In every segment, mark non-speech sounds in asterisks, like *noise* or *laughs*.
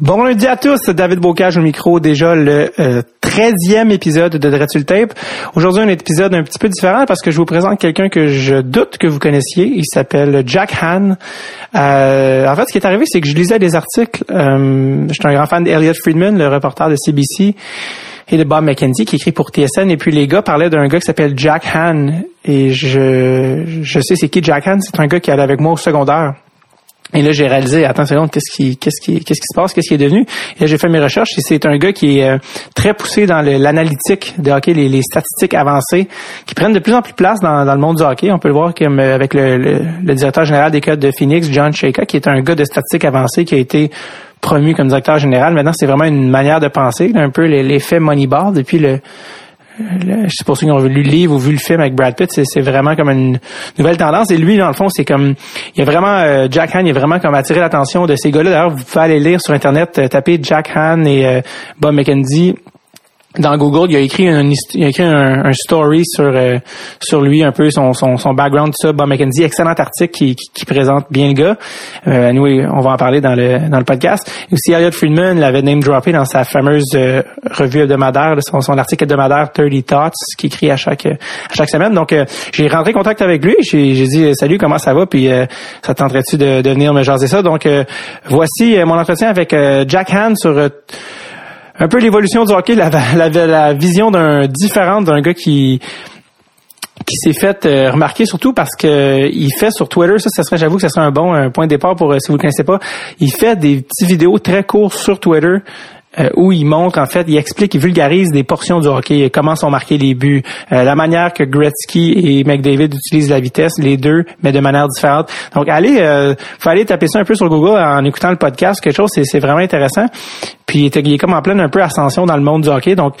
Bon lundi à tous, David Bocage au micro, déjà le euh, 13e épisode de Dreadful Tape. Aujourd'hui, un épisode un petit peu différent parce que je vous présente quelqu'un que je doute que vous connaissiez. Il s'appelle Jack Han. Euh, en fait, ce qui est arrivé, c'est que je lisais des articles. Euh, J'étais un grand fan d'Eliot Friedman, le reporter de CBC, et de Bob McKenzie, qui écrit pour TSN. Et puis les gars parlaient d'un gars qui s'appelle Jack Han. Et je, je sais c'est qui Jack Han. C'est un gars qui allait avec moi au secondaire. Et là, j'ai réalisé, attends une seconde, qu'est-ce qui, qu'est-ce qui, qu'est-ce qui se passe, qu'est-ce qui est devenu? Et là, j'ai fait mes recherches et c'est un gars qui est euh, très poussé dans l'analytique de hockey, les, les statistiques avancées, qui prennent de plus en plus place dans, dans le monde du hockey. On peut le voir comme euh, avec le, le- le directeur général des codes de Phoenix, John Shaka, qui est un gars de statistiques avancées qui a été promu comme directeur général. Maintenant, c'est vraiment une manière de penser, un peu l'effet Moneyball depuis le- je sais pas ceux qui ont lu le livre ou vu le film avec Brad Pitt, c'est, vraiment comme une nouvelle tendance. Et lui, dans le fond, c'est comme, il y a vraiment, euh, Jack Han, il a vraiment comme attiré l'attention de ces gars-là. D'ailleurs, vous pouvez aller lire sur Internet, euh, taper Jack Han et euh, Bob McKenzie dans Google, il a écrit un, il a écrit un, un story sur euh, sur lui un peu son son, son background tout ça. Bob McKenzie, excellent article qui, qui, qui présente bien le gars. Euh, nous, on va en parler dans le dans le podcast. Et aussi Elliot Friedman l'avait name droppé dans sa fameuse euh, revue hebdomadaire, son, son article hebdomadaire 30 Thoughts, qui écrit à chaque à chaque semaine. Donc euh, j'ai rentré en contact avec lui. J'ai j'ai dit salut, comment ça va? Puis euh, ça te tenterait-tu de, de venir me jaser ça? Donc euh, voici euh, mon entretien avec euh, Jack Han sur euh, un peu l'évolution du hockey, la, *laughs* la, la vision d'un différente d'un gars qui qui s'est fait euh, remarquer surtout parce que il fait sur Twitter, ça, ça serait, j'avoue que ça serait un bon un point de départ pour euh, si vous ne connaissez pas, il fait des petites vidéos très courtes sur Twitter euh, où il montre en fait, il explique, il vulgarise des portions du hockey, comment sont marqués les buts, euh, la manière que Gretzky et McDavid utilisent la vitesse, les deux, mais de manière différente. Donc allez, euh, faut aller taper ça un peu sur Google en écoutant le podcast, quelque chose, c'est, vraiment intéressant. Puis il est, comme en pleine un peu ascension dans le monde du hockey, donc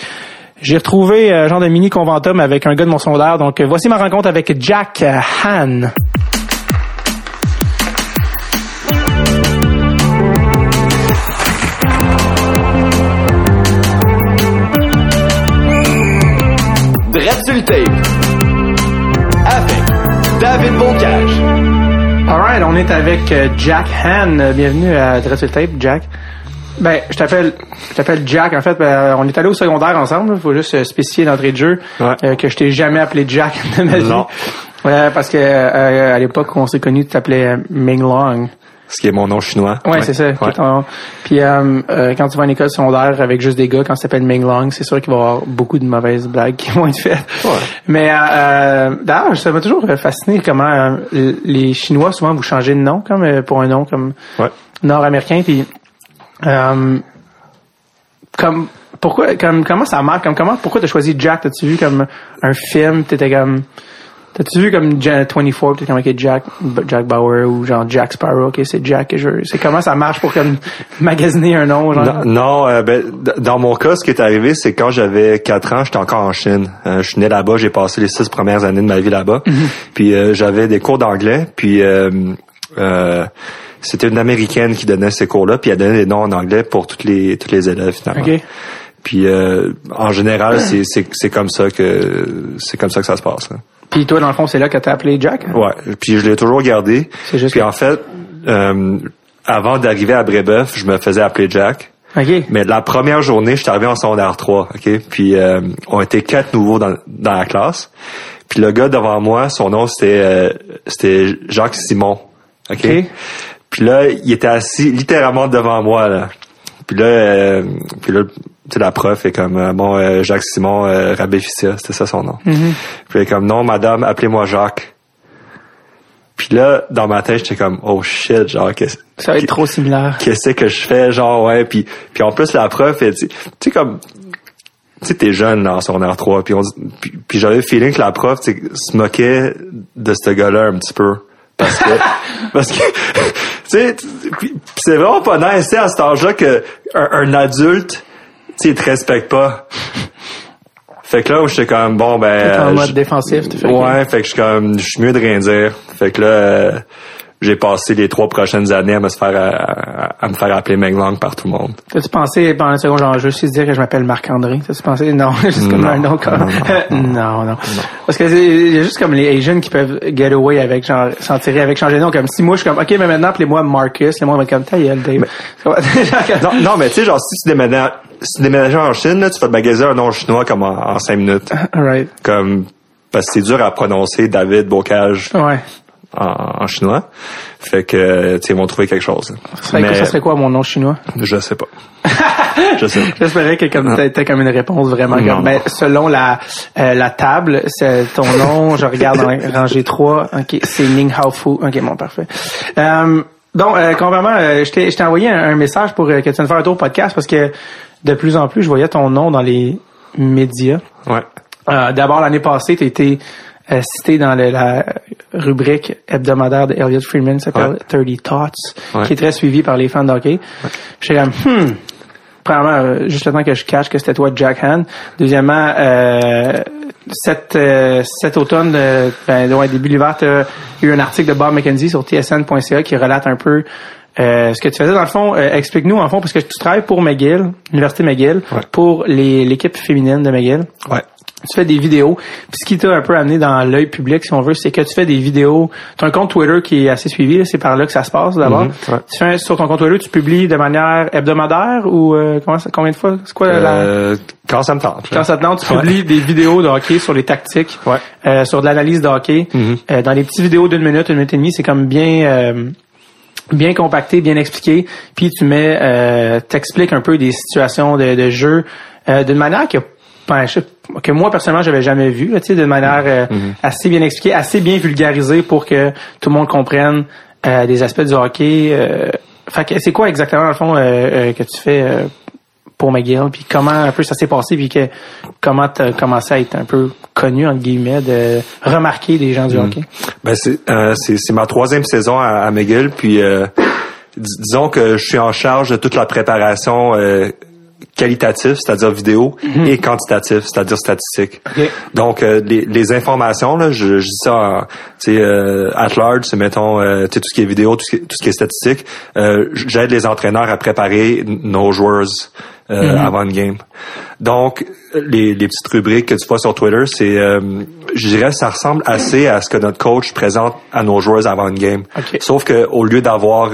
j'ai retrouvé genre de mini conventum avec un gars de mon secondaire. Donc euh, voici ma rencontre avec Jack euh, Han. Dreadful Tape avec David Bocage. Alright, on est avec euh, Jack Han. Euh, Bienvenue à Dressel Tape, Jack. Ben, je t'appelle, je t'appelle Jack. En fait, ben, on est allé au secondaire ensemble. Il faut juste euh, spécifier d'entrée de jeu Ouais. euh, que je t'ai jamais appelé Jack *laughs* de ma vie. Non. Ouais, parce que euh, à l'époque où on s'est connus, tu t'appelais euh, Ming Long. Ce qui est mon nom chinois. Ouais, c'est ça. Ouais. ton. Puis euh, euh, quand tu vas à une école secondaire avec juste des gars, quand ça s'appelle Ming Long, c'est sûr qu'il va y avoir beaucoup de mauvaises blagues qui vont être faites. Mais euh, euh, d'ailleurs, ça m'a toujours fasciné comment euh, les Chinois souvent vous changez de nom comme pour un nom comme Ouais. nord-américain. Puis euh, comme pourquoi comme comment ça marque comme comment pourquoi t'as choisi Jack? T'as-tu vu comme un film? T'étais comme t'as-tu vu comme Ja- 24 t'es comme Jack Jack Bauer ou genre Jack Sparrow ok c'est Jack que je c'est comment ça marche pour comme magasiner un nom genre? Non, non, euh, ben, dans mon cas, ce qui est arrivé, c'est quand j'avais 4 ans, j'étais encore en Chine. Euh, je suis né là-bas, j'ai passé les six premières années de ma vie là-bas. Puis euh, j'avais des cours d'anglais, puis euh, euh, c'était une américaine qui donnait ces cours-là, puis elle donnait des noms en anglais pour toutes les tous les élèves finalement. ok Puis euh, en général, c'est c'est c'est comme ça que c'est comme ça que ça se passe. Puis toi dans le fond c'est là que t'as appelé Jack? Ouais, puis je l'ai toujours gardé. C'est juste Puis que- en fait, euh, avant d'arriver à Brébeuf, je me faisais appeler Jack. ok Mais la première journée, je suis arrivé en secondaire 3, OK? Puis euh, on était quatre nouveaux dans, dans la classe. Puis le gars devant moi, son nom c'était euh, c'était Jacques Simon. OK? Ok. Puis là, il était assis littéralement devant moi là. Puis là, euh, puis là, tu sais, la prof est comme euh, bon euh, Jacques Simon euh, Rabéficia, c'était ça son nom. Puis elle est comme non madame, appelez-moi Jacques. Puis là, dans ma tête, j'étais comme oh shit, genre qu'est-ce ça va être trop similaire qu'est-ce que je fais genre ouais puis puis en plus la prof elle dit tu sais comme tu sais t'es jeune là en secondaire 3 puis on puis, puis j'avais le feeling que la prof tu sais, se moquait de ce gars-là un petit peu parce que *laughs* parce que tu sais c'est vraiment pas nice à cet âge-là que un, adulte sais te respecte pas fait que là j'étais comme bon ben T'es en mode défensif tu fais. Ouais, fait que je suis comme, je suis mieux de rien dire. Fait que là, euh, j'ai passé les trois prochaines années à me faire à, à me faire appeler Meng Long par tout le monde. T'as-tu pensé pendant une seconde, genre, je suis dire que je m'appelle Marc-André? T'as-tu pensé? Non, *laughs* juste comme Non. un nom comme... *laughs* Non, non. Parce que c'est il y a juste comme les Asians qui peuvent get away avec, genre, s'en tirer avec changer de nom. Comme si moi, je suis comme, OK, mais maintenant, appelez-moi Marcus. Les gens vont être comme, ta gueule, Dave. *laughs* Non, non, mais tu sais, genre, si tu déménages, si tu déménages en Chine, là, tu vas te magasiner un nom chinois comme en, en cinq minutes. Right. Comme, parce que c'est dur à prononcer David Bocage Ouais. En, en chinois. Fait que, tu ils vont trouver quelque chose. Ça serait, Mais ça serait quoi mon nom chinois? je sais pas. *laughs* je sais pas. J'espérais que comme t'as comme une réponse vraiment Non. comme ben, selon la euh, la table, c'est ton nom, je regarde la *laughs* rangée 3. OK, c'est Ning Hao Fu. OK, bon parfait. Euh, donc euh, complètement euh, je t'ai je t'ai envoyé un, un message pour euh, que tu viennes faire un tour au podcast parce que de plus en plus je voyais ton nom dans les médias. Ouais. Euh, D'abord, l'année passée, tu été euh, cité dans le- la rubrique hebdomadaire de Elliot Freeman, s'appelle 30 Thoughts, Ouais. qui est très suivi par les fans de hockey. J'étais comme, hmm, premièrement, euh, juste le temps que je cache que c'était toi, Jack Han. Deuxièmement, euh, cet, euh, cet automne, euh, ben, ouais, début de l'hiver, tu as eu un article de Bob McKenzie sur tsn.ca qui relate un peu euh, ce que tu faisais. Dans le fond, euh, explique-nous, en fond, parce que tu travailles pour McGill, l'Université McGill, Ouais. pour l'équipe féminine de McGill Ouais. Tu fais des vidéos. Puis ce qui t'a un peu amené dans l'œil public, si on veut, c'est que tu fais des vidéos. Tu as un compte Twitter qui est assez suivi, c'est par là que ça se passe d'abord. Mhm, ouais. Tu fais un- sur ton compte Twitter, tu publies de manière hebdomadaire ou euh, comment combien de fois? C'est quoi la Euh, quand ça me tente. quand ça te tente, tu Ouais. publies des vidéos de hockey sur les tactiques, Ouais. euh, sur de l'analyse de hockey. Mhm. Euh, dans les petites vidéos d'une minute, une minute et demie, c'est comme bien euh, bien compacté, bien expliqué. Puis tu mets, euh, t'expliques un peu des situations de, de jeu euh, d'une manière que ben, je que moi personnellement j'avais jamais vu, là, tu sais, d'une manière euh, assez bien expliquée, assez bien vulgarisée pour que tout le monde comprenne euh, des aspects du hockey. Euh, fait que c'est quoi exactement dans le fond euh, euh, que tu fais euh, pour McGill, puis comment un peu ça s'est passé, puis que comment t'as commencé à être un peu connu entre guillemets, de remarquer des gens du hockey? Ben c'est euh, c'est c'est ma troisième saison à, à McGill, puis euh, dis- disons que je suis en charge de toute la préparation qualitative, c'est-à-dire vidéo, et quantitative, c'est-à-dire statistique. Ok. Donc euh, les, les informations là, je, je dis ça, tu sais, euh, at large, c'est mettons euh, tu sais, tout ce qui est vidéo, tout ce qui est, tout ce qui est statistique. Euh, J'aide les entraîneurs à préparer nos joueurs euh, avant une game. Donc les, les petites rubriques que tu vois sur Twitter, c'est, euh, je dirais, ça ressemble assez à ce que notre coach présente à nos joueurs avant une game. Ok. Sauf que au lieu d'avoir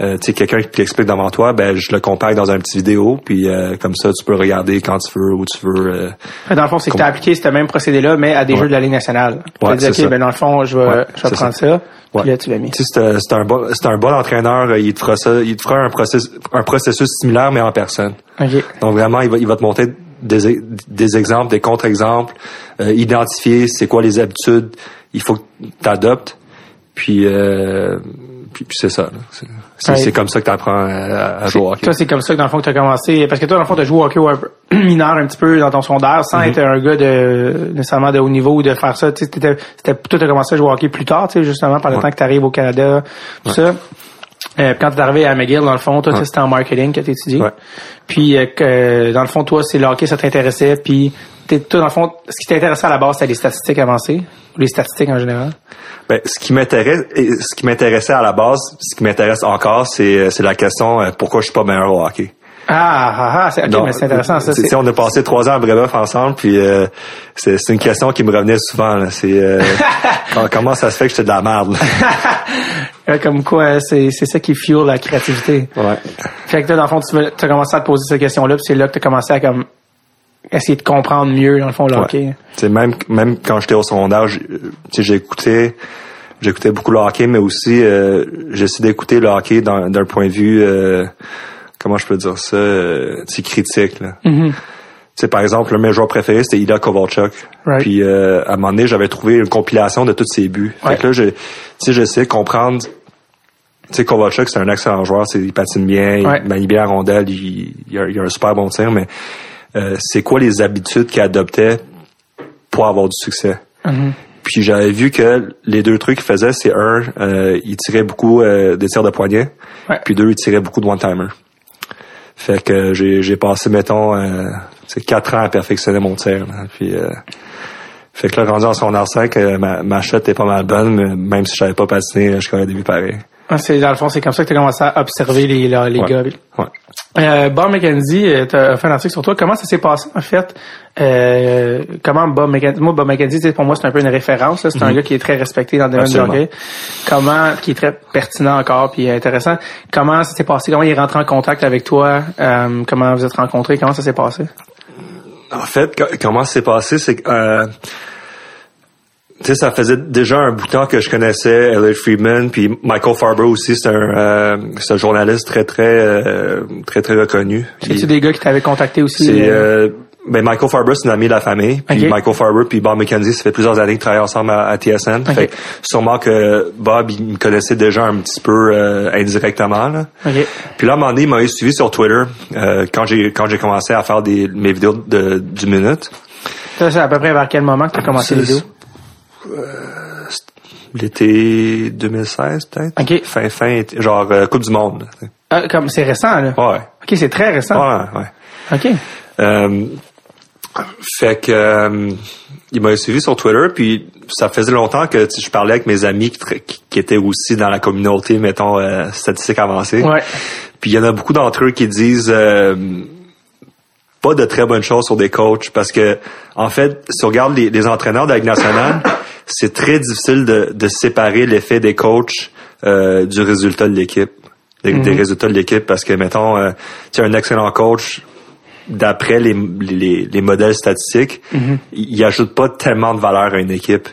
euh, euh, tu sais quelqu'un qui l'explique devant toi, ben je le compare dans un petit vidéo, puis euh, comme ça tu peux regarder quand tu veux, où tu veux. euh, Dans le fond, c'est que tu as appliqué ce même procédé-là, mais à des Ouais. jeux de la Ligue nationale. Tu Ouais, as dit, OK, ben dans le fond, je vais, Ouais, je vais prendre ça. ça. Puis là, tu l'as mis. Tu sais, c'est un- bon, c'est un bon entraîneur. Il te fera ça, il te fera un processus, un processus similaire mais en personne. OK. Donc vraiment, il va, il va te montrer des, des exemples, des contre-exemples, euh, identifier c'est quoi les habitudes. Il faut que tu adoptes. Puis, euh, puis, puis c'est ça. là. C'est Ouais. comme ça que tu apprends à, à jouer au hockey. Toi, c'est comme ça que dans le fond, tu as commencé. Parce que toi, dans le fond, tu as joué au hockey un peu *clears throat* mineur un petit peu dans ton secondaire sans Mm-hmm. être un gars de nécessairement de haut niveau ou de faire ça. Tu as commencé à jouer au hockey plus tard, tu sais, justement, par le Ouais. temps que tu arrives au Canada, tout ça. Euh, puis quand tu es arrivé à McGill, dans le fond, toi, c'était en marketing que tu étudié. Ouais. Puis, euh, que, dans le fond, toi, c'est le hockey, ça t'intéressait. Puis, t'es- toi, dans le fond, ce qui t'intéressait à la base, c'était les statistiques avancées, ou les statistiques en général? Ben, ce qui m'intéresse, ce qui m'intéressait à la base, ce qui m'intéresse encore, c'est, c'est la question euh, pourquoi je suis pas meilleur au hockey. Ah, ah, ah, c'est, ok, Donc, mais c'est intéressant, ça. C'est, on a passé trois ans à Brébeuf ensemble, puis euh, c'est, c'est une question qui me revenait souvent. Là. C'est euh, *laughs* comment- ça se fait que j'étais de la merde. Euh, *laughs* comme quoi, c'est, c'est ça qui fuel la créativité. Ouais. Fait que là, dans le fond, tu as commencé à te poser cette question-là, puis c'est là que tu as commencé à comme essayer de comprendre mieux, dans le fond, le Ouais. hockey. Tu sais, même même quand j'étais au tu sais, j'écoutais j'écoutais beaucoup le hockey, mais aussi euh, j'essayais d'écouter le hockey d'un, point de vue euh, comment je peux dire ça, euh, critique. Là. Sais, par exemple, le mes joueur préféré, c'était Ida Kovalchuk. Right. Puis euh, à un moment donné, j'avais trouvé une compilation de tous ses buts. Fait que là, je, tu sais, j'essayais de comprendre. Sais, Kovalchuk, c'est un excellent joueur. Il patine bien, Ouais. il manie bien la rondelle, il, il, a, il a un super bon tir, mais euh, c'est quoi les habitudes qu'il adoptait pour avoir du succès? Mhm. Puis j'avais vu que les deux trucs qu'il faisait, c'est un, euh, il tirait beaucoup euh, des tirs de poignet, Ouais. puis deux, il tirait beaucoup de one-timer. Fait que j'ai, passé, mettons, euh, tu sais, quatre ans à perfectionner mon tir. là. Puis, euh, Fait que là, rendu en son 5, euh, ma, ma shot est pas mal bonne, mais même si je savais pas patiner, je connais des buts pareils. Ah, c'est, dans le fond, c'est comme ça que tu as commencé à observer les, les Ouais. gars. Ouais. Euh, Bob McKenzie, tu as fait un article sur toi. Comment ça s'est passé, en fait? Euh, comment Bob McKenzie, moi, Bob McKenzie, pour moi, c'est un peu une référence. là. C'est un gars qui est très respecté dans le domaine du Mhm. Absolument. hockey. Comment, qui est très pertinent encore, puis intéressant. Comment ça s'est passé? Comment il est rentré en contact avec toi? Euh, comment vous êtes rencontrés? Comment ça s'est passé? En fait, co- comment c'est passé, c'est que euh, tu sais, ça faisait déjà un bout de temps que je connaissais Elliot Friedman, puis Michael Farber aussi, c'est un, euh, c'est un journaliste très très euh, très très reconnu. C'est-tu des gars qui t'avaient contacté aussi? C'est euh, euh, ben Michael Farber, c'est un ami de la famille. Puis. Michael Farber puis Bob McKenzie, ça fait plusieurs années qu'ils travaillent ensemble à, à TSN. Ok. Fait que sûrement que Bob, il me connaissait déjà un petit peu euh, indirectement. Là. OK. Puis là, à un moment donné, il m'a suivi sur Twitter euh, quand j'ai quand j'ai commencé à faire des mes vidéos de du minute. Ça, c'est à peu près vers quel moment que tu as commencé les C'est- vidéos? L'été 2016 peut-être? Ok. Fin fin genre euh, Coupe du monde. Ah, comme c'est récent, là. Ouais. OK, c'est très récent. Ouais, ouais. OK. Euh, fait que euh, il m'a suivi sur Twitter, puis ça faisait longtemps que tu je parlais avec mes amis qui étaient aussi dans la communauté, mettons, euh, statistique avancée. Ouais. Puis il y en a beaucoup d'entre eux qui disent euh, pas de très bonnes choses sur des coachs parce que en fait, si on regarde les, les entraîneurs de la Ligue nationale, c'est très difficile de, de séparer l'effet des coachs euh, du résultat de l'équipe, des, des résultats de l'équipe parce que mettons, euh, tu as un excellent coach d'après les, les, les modèles statistiques, il, il ajoute pas tellement de valeur à une équipe.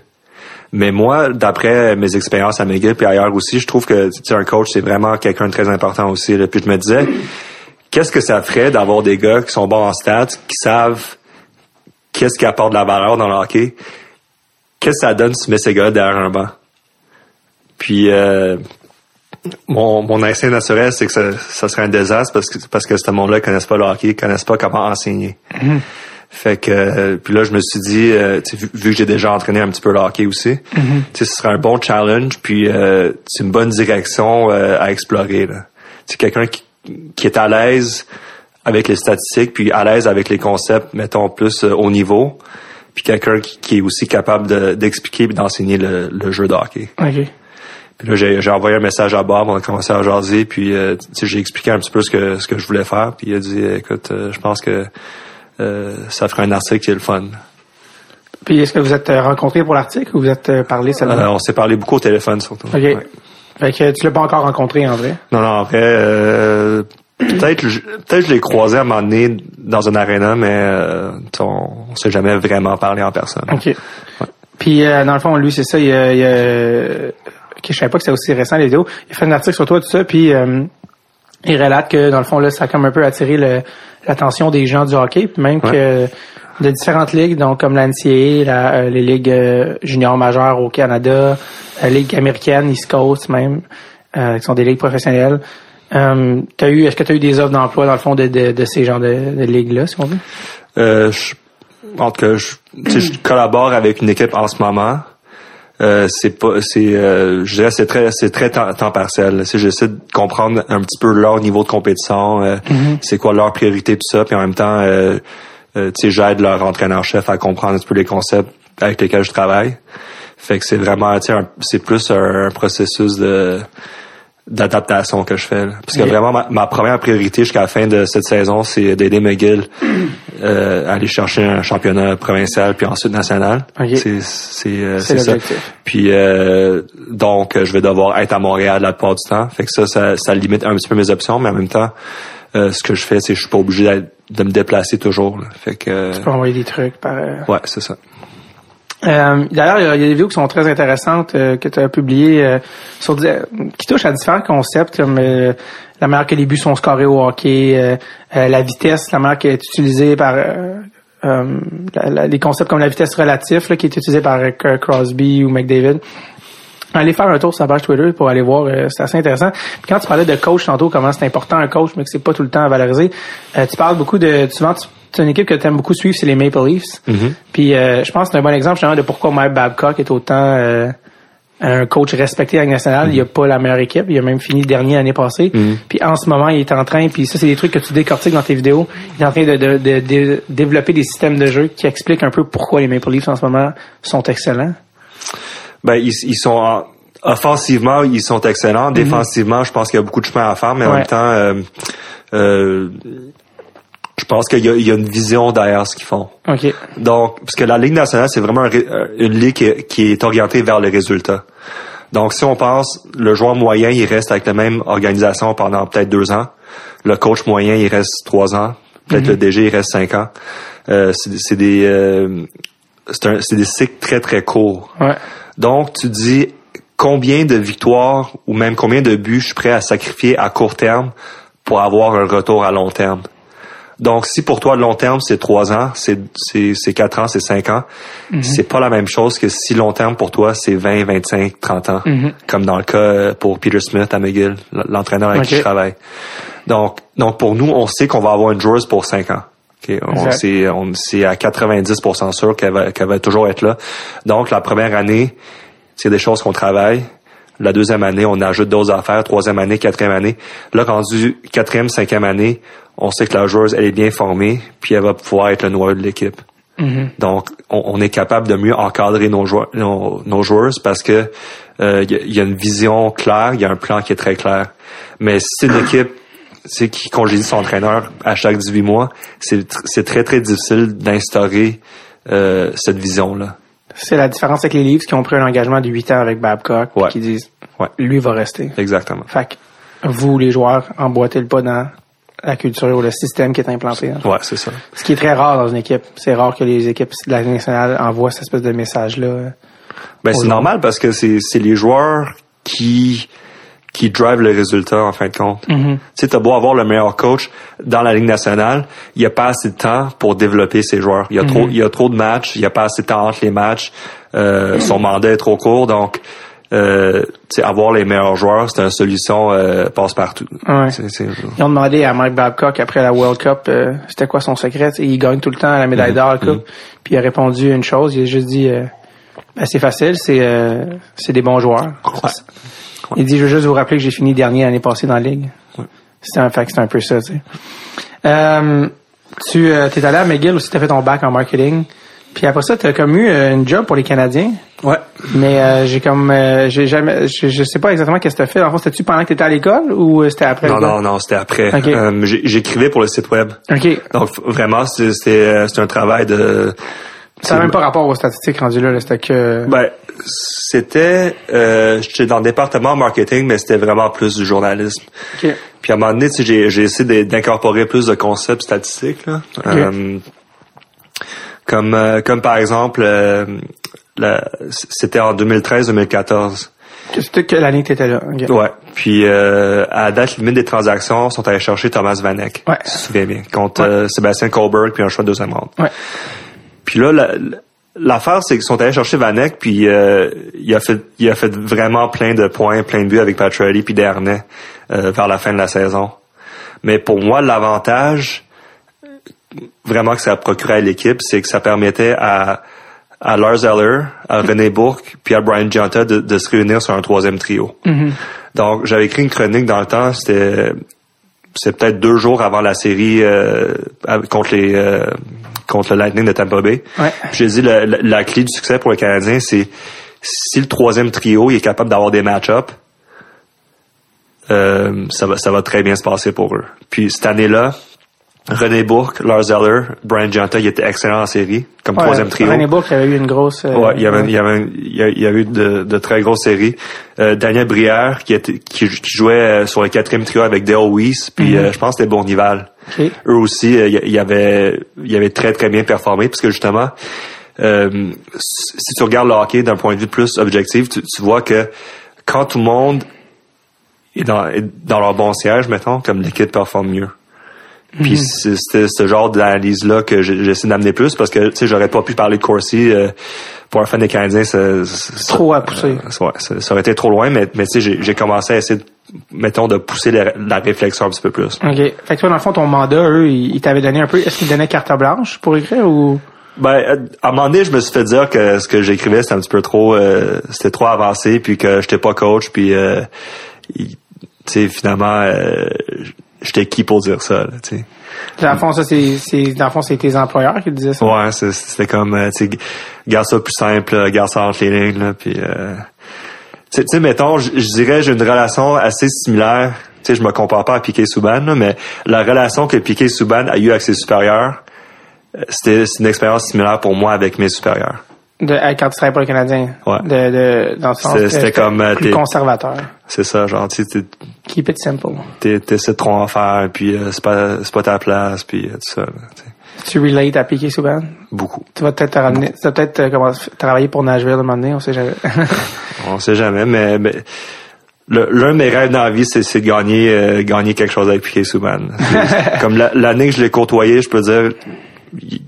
Mais moi, d'après mes expériences à McGill et ailleurs aussi, je trouve que un coach, c'est vraiment quelqu'un de très important aussi. Là. Puis je me disais, qu'est-ce que ça ferait d'avoir des gars qui sont bons en stats, qui savent qu'est-ce qui apporte de la valeur dans le hockey? Qu'est-ce que ça donne si tu mets ces gars derrière un banc? Puis euh, mon, mon instinct naturel, c'est que ça, ça serait un désastre parce que parce que ce monde-là connaissent pas le hockey, connaissent pas comment enseigner. Fait que euh, puis là je me suis dit euh, vu, vu que j'ai déjà entraîné un petit peu le hockey aussi, sais ce serait un bon challenge puis euh, c'est une bonne direction euh, à explorer là. C'est quelqu'un qui, qui est à l'aise avec les statistiques puis à l'aise avec les concepts mettons plus haut niveau puis quelqu'un qui, qui est aussi capable de- d'expliquer et d'enseigner le, le jeu de hockey. OK. Puis là, j'ai, envoyé un message à Bob, on a commencé à jaser, puis euh, j'ai expliqué un petit peu ce que ce que je voulais faire, puis il a dit, écoute, euh, je pense que euh, ça ferait un article qui est le fun. Puis est-ce que vous êtes euh, rencontrés pour l'article ou vous êtes euh, parlé seulement? Euh, on s'est parlé beaucoup au téléphone surtout. OK. Ouais. Fait que tu l'as pas encore rencontré en vrai? Non, non, en vrai, euh, peut-être peut-être je l'ai croisé à un moment donné dans un aréna, mais euh, on, on s'est jamais vraiment parlé en personne. OK. Puis euh, dans le fond, lui, c'est ça, il, a- il a- je savais pas que c'était aussi récent les vidéos. Il a fait un article sur toi, tout ça, puis euh, il relate que dans le fond, là, ça a comme un peu attiré l'attention des gens du hockey, puis même que de différentes ligues, donc comme la NCAA, la, euh, les ligues euh, juniors majeures au Canada, la ligue américaine, East Coast même, euh, qui sont des ligues professionnelles. Euh, t'as eu, est-ce que tu as eu des offres d'emploi dans le fond de, de, de ces genres de, de ligues-là, si on veut? Euh, je, en tout cas, je, je collabore avec une équipe en ce moment. Euh, c'est pas, c'est, euh, je dirais, c'est très, c'est très temps, temps partiel. Si j'essaie de comprendre un petit peu leur niveau de compétition, euh, c'est quoi leur priorité tout ça, puis en même temps, euh, euh, tu sais, j'aide leur entraîneur-chef à comprendre un petit peu les concepts avec lesquels je travaille. Fait que c'est vraiment, tu c'est plus un, un processus de d'adaptation que je fais. là. Parce que vraiment, ma, ma première priorité jusqu'à la fin de cette saison, c'est d'aider McGill *clears throat* euh, à aller chercher un championnat provincial puis ensuite national. Ok. C'est c'est euh, ça. Puis euh, donc, je vais devoir être à Montréal la plupart du temps. Fait que ça, ça, ça limite un petit peu mes options, mais en même temps, euh, ce que je fais, c'est que je suis pas obligé d'être- de me déplacer toujours. là. Fait que euh, Tu peux envoyer des trucs par... euh, ouais, c'est ça. Euh, D'ailleurs, il y, a des vidéos qui sont très intéressantes euh, que tu as publiées euh, qui touchent à différents concepts comme la manière que les buts sont scorés au hockey, la vitesse, la manière qui est utilisée par les concepts comme la vitesse relative qui est utilisée par Crosby ou McDavid. Allez faire un tour sur sa page Twitter pour aller voir, euh, c'est assez intéressant. Puis quand tu parlais de coach tantôt, comment c'est important un coach, mais que c'est pas tout le temps à valoriser, euh, tu parles beaucoup de, souvent tu c'est une équipe que tu aimes beaucoup suivre, c'est les Maple Leafs. Puis euh, je pense que c'est un bon exemple justement de pourquoi Mike Babcock est autant euh, un coach respecté à la nationale. Il a pas la meilleure équipe. Il a même fini dernier l'année passée. Puis en ce moment, il est en train, puis ça, c'est des trucs que tu décortiques dans tes vidéos. Il est en train de, de- de- de développer des systèmes de jeu qui expliquent un peu pourquoi les Maple Leafs en ce moment sont excellents. Ben, ils, ils sont en- offensivement, ils sont excellents. Défensivement, je pense qu'il y a beaucoup de chemin à faire, mais en même temps, euh, euh, je pense qu'il y, y a une vision derrière ce qu'ils font. OK. Donc, parce que la Ligue nationale, c'est vraiment euh, une ligue qui est, orientée vers les résultats. Donc, si on pense, le joueur moyen, il reste avec la même organisation pendant peut-être deux ans. Le coach moyen, il reste trois ans. Peut-être le DG, il reste cinq ans. Euh, c'est c'est des, euh, c'est un- c'est des cycles très, très courts. Ouais. Donc, tu dis combien de victoires ou même combien de buts je suis prêt à sacrifier à court terme pour avoir un retour à long terme? Donc, si pour toi, le long terme, c'est trois ans, c'est, c'est, c'est quatre ans, c'est cinq ans, c'est pas la même chose que si long terme pour toi, c'est 20, 25, 30 ans. Comme dans le cas pour Peter Smith à McGill, l'entraîneur avec qui je travaille. Donc, donc, pour nous, on sait qu'on va avoir une joueuse pour cinq ans. Ok, On, c'est, on, à 90% sûr qu'elle va, qu'elle va toujours être là. Donc, la première année, c'est des choses qu'on travaille. La deuxième année, on ajoute d'autres affaires. Troisième année, quatrième année. Là, rendu quatrième, cinquième année, on sait que la joueuse, elle est bien formée, puis elle va pouvoir être le noyau de l'équipe. Donc, on, on est capable de mieux encadrer nos joueurs, nos, nos joueuses parce que euh, il y, a- il y a une vision claire, il y a un plan qui est très clair. Mais si c'est une équipe c'est qui congédie son entraîneur à chaque 18 mois, c'est tr- c'est très très difficile d'instaurer euh, cette vision là. C'est la différence avec les Leafs qui ont pris un engagement de 8 ans avec Babcock Ouais. qui disent Ouais. lui va rester. Exactement. Fait que vous, les joueurs, emboîtez le pas dans la culture ou le système qui est implanté. hein. Ouais, c'est ça. Ce qui est très rare dans une équipe. C'est rare que les équipes de la Ligue nationale envoient cette espèce de message-là. Ben, Aux c'est normal parce que c'est c'est les joueurs qui qui drive le résultat en fin de compte. Tu sais, t'as beau avoir le meilleur coach dans la Ligue nationale, il y a pas assez de temps pour développer ses joueurs. Il y a trop, il y a trop de matchs, il y a pas assez de temps entre les matchs. Euh, Son mandat est trop court, donc euh, avoir les meilleurs joueurs, c'est une solution euh, passe partout. Ouais. Ils ont demandé à Mike Babcock après la World Cup euh, c'était quoi son secret? Tu sais, Il gagne tout le temps la médaille d'or, la coupe. Puis il a répondu une chose. Il a juste dit euh, ben, c'est facile, c'est euh, c'est des bons joueurs. Il dit je veux juste vous rappeler que j'ai fini dernier l'année passée dans la ligue. C'est un fait un peu ça. Tu sais. Euh, tu euh, t'es allé à McGill aussi, t'as fait ton bac en marketing. Puis après ça, t'as comme eu euh, une job pour les Canadiens. Ouais. Mais euh, j'ai comme euh, j'ai jamais je, je sais pas exactement qu'est-ce que t'as fait. En fait, c'était-tu pendant que t'étais à l'école ou euh, c'était après Non, non, non, c'était après. Ok. Euh, J'écrivais pour le site web. OK. Donc vraiment, c'est- c'était c'était un travail de. Ça n'a même pas rapport aux statistiques rendues là, là, c'était que Ben, c'était, euh, j'étais dans le département marketing, mais c'était vraiment plus du journalisme. OK. Puis à un moment donné, j'ai, j'ai essayé d'incorporer plus de concepts statistiques, là. Euh, comme, euh, comme par exemple, euh, la- c'était en 2013-2014. C'était que l'année que t'étais là. OK. Ouais. Puis euh, à la date limite des transactions, sont allés chercher Thomas Vanek. Ouais. Si tu te souviens bien. Contre Ouais. euh, Sébastien Colberg, puis un choix de deuxième ronde. Ouais. Puis là, la- l'affaire, c'est qu'ils sont allés chercher Vanek, puis euh, il a fait il a fait vraiment plein de points, plein de buts avec Patrick puis Dernay euh, vers la fin de la saison. Mais pour moi, l'avantage vraiment que ça procurait à l'équipe, c'est que ça permettait à à Lars Eller, à René Bourque, puis à Brian Gianta de, de se réunir sur un troisième trio. Donc, j'avais écrit une chronique dans le temps, c'était c'est peut-être deux jours avant la série euh, contre les euh, contre le Lightning de Tampa Bay. Ouais. J'ai dit la, la- la clé du succès pour les Canadiens, c'est si le troisième trio il est capable d'avoir des match-ups, euh, ça va ça va très bien se passer pour eux. Puis cette année-là, René Bourque, Lars Eller, Brian Gianta, il était excellent en série comme Ouais, troisième trio. René Bourque avait eu une grosse. euh, Ouais, il y avait, il y avait, il y a, eu de, de très grosses séries. Euh, Daniel Brière qui, était, qui, qui jouait euh, sur le quatrième trio avec Dale Weiss, puis euh, je pense que c'était Bournival. Eux aussi, il y- avait, il y avait très très bien performé parce que justement, euh, si tu regardes le hockey d'un point de vue plus objectif, tu, tu vois que quand tout le monde est dans, est dans leur bon siège, mettons, comme l'équipe performe mieux. Puis c'est- c'était ce genre d'analyse-là que j'essaie d'amener plus parce que, tu sais, j'aurais pas pu parler de Corsi euh, pour un fan des Canadiens. ça- ça- Trop à pousser. euh, ouais, ça, ça aurait été trop loin, mais, mais tu sais, j'ai- commencé à essayer, de, mettons, de pousser la, la réflexion un petit peu plus. OK. Fait que toi, dans le fond, ton mandat, eux, ils ils t'avaient donné un peu. Est-ce qu'ils donnaient carte blanche pour écrire ou? Ben, à un moment donné, je me suis fait dire que ce que j'écrivais, c'était un petit peu trop, euh, c'était trop avancé, puis que j'étais pas coach, puis, euh, tu sais, finalement, euh, j'étais qui pour dire ça, là, tu sais? Dans le fond, ça, c'est, c'est, dans le fond, c'est tes employeurs qui disaient ça? Ouais, c'est- c'était comme, euh, tu sais, garde ça plus simple, garde ça entre les lignes, là, puis, euh, tu sais- mettons, je dirais, j'ai une relation assez similaire, tu sais, je me compare pas à Piquet Souban, là, mais la relation que Piquet Souban a eue avec ses supérieurs, euh, c'était c'est une expérience similaire pour moi avec mes supérieurs. De, quand tu travailles pour le Canadien. Ouais. De, de, dans le sens C'était- comme, euh, plus conservateur. C'est ça, genre, tu sais, Keep it simple. t'es- t'essaies de trop en faire, puis euh, c'est pas, c'est pas ta place, puis euh, tout ça, là, tu relates à Piqué souvent. beaucoup. Tu vas peut-être te ramener, tu vas peut-être euh, commencer- travailler pour Nashville à un moment donné, on sait jamais. *laughs* On sait jamais, mais, mais l'un de mes rêves dans la vie, c'est, c'est de gagner, euh, gagner quelque chose avec Piquet Souban. *laughs* Comme la- l'année que je l'ai côtoyé, je peux dire, il,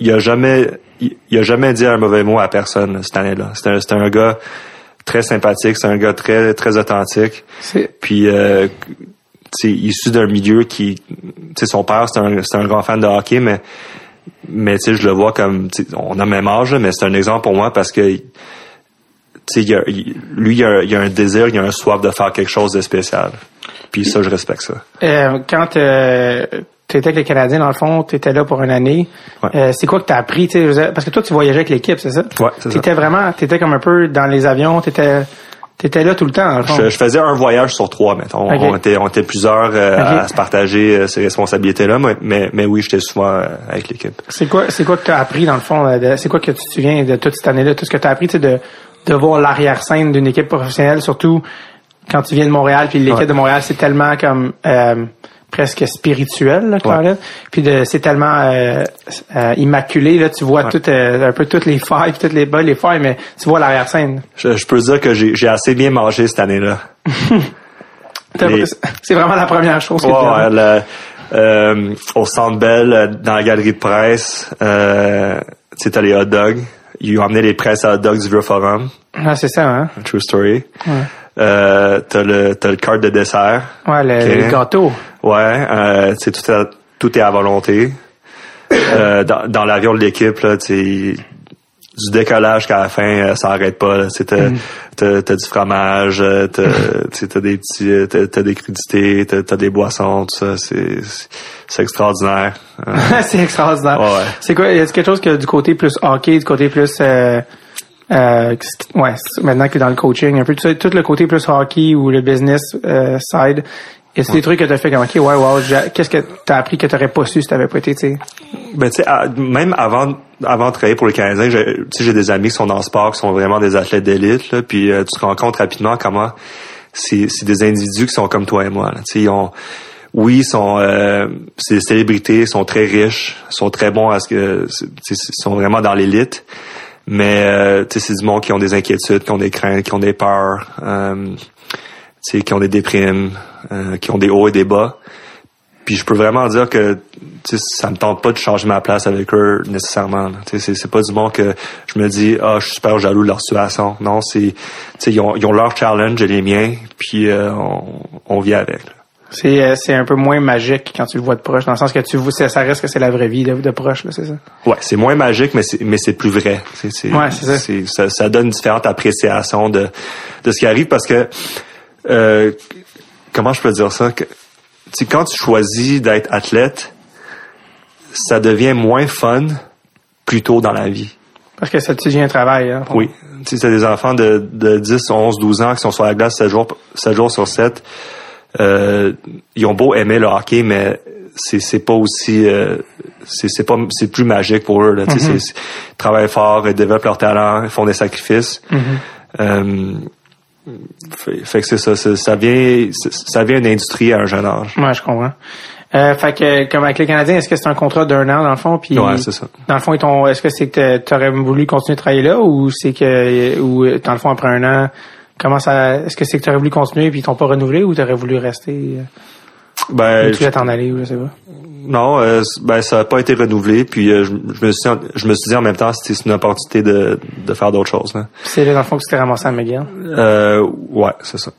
il a jamais, il, il a jamais dit un mauvais mot à personne là, cette année-là. C'était un, un gars très sympathique, c'est un gars très, très authentique. c'est, Puis, euh, issu d'un milieu qui, tu son père, c'est un, c'est un grand fan de hockey, mais, mais tu sais, je le vois comme, on a le même âge, mais c'est un exemple pour moi parce que, tu sais, il y a- il- lui, il a, il a un désir, il a un soif de faire quelque chose de spécial. Puis ça, je respecte ça. euh, quand tu étais avec les Canadiens, dans le fond, tu étais là pour une année. Ouais. Euh, c'est quoi que tu as appris? tu dire, Parce que toi, tu voyageais avec l'équipe, c'est ça? Ouais, c'est ça. T'étais vraiment, t'étais comme un peu dans les avions, t'étais, t'étais là tout le temps, dans le fond. Je, je faisais un voyage sur trois, mettons. On, était, on était plusieurs euh, à se partager euh, ces responsabilités-là, mais, mais, mais oui, j'étais souvent euh, avec l'équipe. C'est quoi, c'est quoi que tu as appris dans le fond? euh, c'est quoi que tu te souviens de toute cette année-là? Tout ce que tu as appris, tu de, de voir l'arrière-scène d'une équipe professionnelle, surtout quand tu viens de Montréal, puis l'équipe Ouais. de Montréal, c'est tellement comme euh, presque spirituel, là. Puis de, c'est tellement euh, euh, immaculé, là, tu vois tout, euh, un peu toutes les failles, toutes les bas, les failles, mais tu vois l'arrière-scène. Je, je peux dire que j'ai assez bien mangé cette année-là. *laughs* Les- C'est vraiment la première chose que Ouais, le- euh, au Centre Bell, dans la galerie de presse, euh, tu les hot dogs. Ils ont amené les presses à hot dogs du Vieux Forum. Ah, c'est ça, hein? True story. Ouais, Euh, t'as le, t'as le cart de dessert. ouais le gâteau. Ouais, euh, tout, est- tout est à volonté. Euh, dans dans l'avion de l'équipe, là, tu du décollage qu'à la fin, euh, ça arrête pas. sais, T'as, t'as, t'as du fromage, t'as, *laughs* t'as des petits, t'as, t'as des crudités, t'as, t'as des boissons, tout ça. C'est, c'est- extraordinaire. *laughs* C'est extraordinaire. Ouais. C'est quoi, a quelque chose que du côté plus hockey, du côté plus, euh, euh, ouais, maintenant que dans le coaching, un peu tout, tout le côté plus hockey ou le business euh, side, a des trucs que t'as fait comme, ok, ouais, wow, qu'est-ce que t'as appris que t'aurais pas su si t'avais pas été, tu sais? Ben, tu sais, même avant, avant de travailler pour les Canadiens, j'ai, tu sais, j'ai des amis qui sont dans le sport, qui sont vraiment des athlètes d'élite, là, puis euh, tu te rends compte rapidement comment c'est, c'est des individus qui sont comme toi et moi. Là. Tu sais, ils ont, oui, ils sont, euh, c'est des célébrités, ils sont très riches, ils sont très bons à ce que, c'est- sont vraiment dans l'élite, mais euh, tu sais, c'est du monde qui ont des inquiétudes, qui ont des craintes, qui ont des peurs, euh, qui ont des déprimes, euh, qui ont des hauts et des bas. Puis je peux vraiment dire que tu sais, ça me tente pas de changer ma place avec eux nécessairement. là. Tu sais, C'est, c'est pas du monde que je me dis ah je suis super jaloux de leur situation. Non, c'est tu sais, ils ont, ils ont leur challenge et les miens, puis euh, on, on vit avec. là. C'est, euh, c'est un peu moins magique quand tu le vois de proche, dans le sens que tu vois, ça reste que c'est la vraie vie de, de proche, là, c'est ça? Ouais, c'est moins magique, mais c'est mais c'est plus vrai. C'est, c'est, Ouais, c'est ça. ça. ça donne différentes appréciations de de ce qui arrive parce que euh, comment je peux dire ça? Que quand tu choisis d'être athlète, ça devient moins fun plus tôt dans la vie. Parce que ça te devient un travail, hein. Oui. Tu sais, t'as des enfants de, de 10, 11, 12 ans qui sont sur la glace 7 jours, 7 jours sur 7. Euh, ils ont beau aimer le hockey, mais c'est, c'est pas aussi, euh, c'est, c'est pas, c'est plus magique pour eux, là. Tu sais, c'est- c'est- ils travaillent fort, ils développent leur talent, ils font des sacrifices. Euh, fait, fait que c'est ça, ça vient, ça vient une industrie à un jeune âge. Ouais, je comprends. Euh, fait que, comme avec les Canadiens, est-ce que c'est un contrat d'un an, dans le fond, puis... Ouais, c'est ça. Dans le fond, est-ce que c'est que t'aurais voulu continuer de travailler là, ou c'est que, ou, dans le fond, après un an, comment ça, est-ce que c'est que t'aurais voulu continuer puis ils t'ont pas renouvelé, ou t'aurais voulu rester, euh, Ben, tu voulais t'en aller, ou je sais pas? Non, euh, ben ça n'a pas été renouvelé. Puis euh, je, je me suis, je me suis dit en même temps, c'était c'est une opportunité de, de faire d'autres choses. Là. C'est là, dans le fond, que tu t'es ramassé à McGill. Euh, ouais, c'est ça.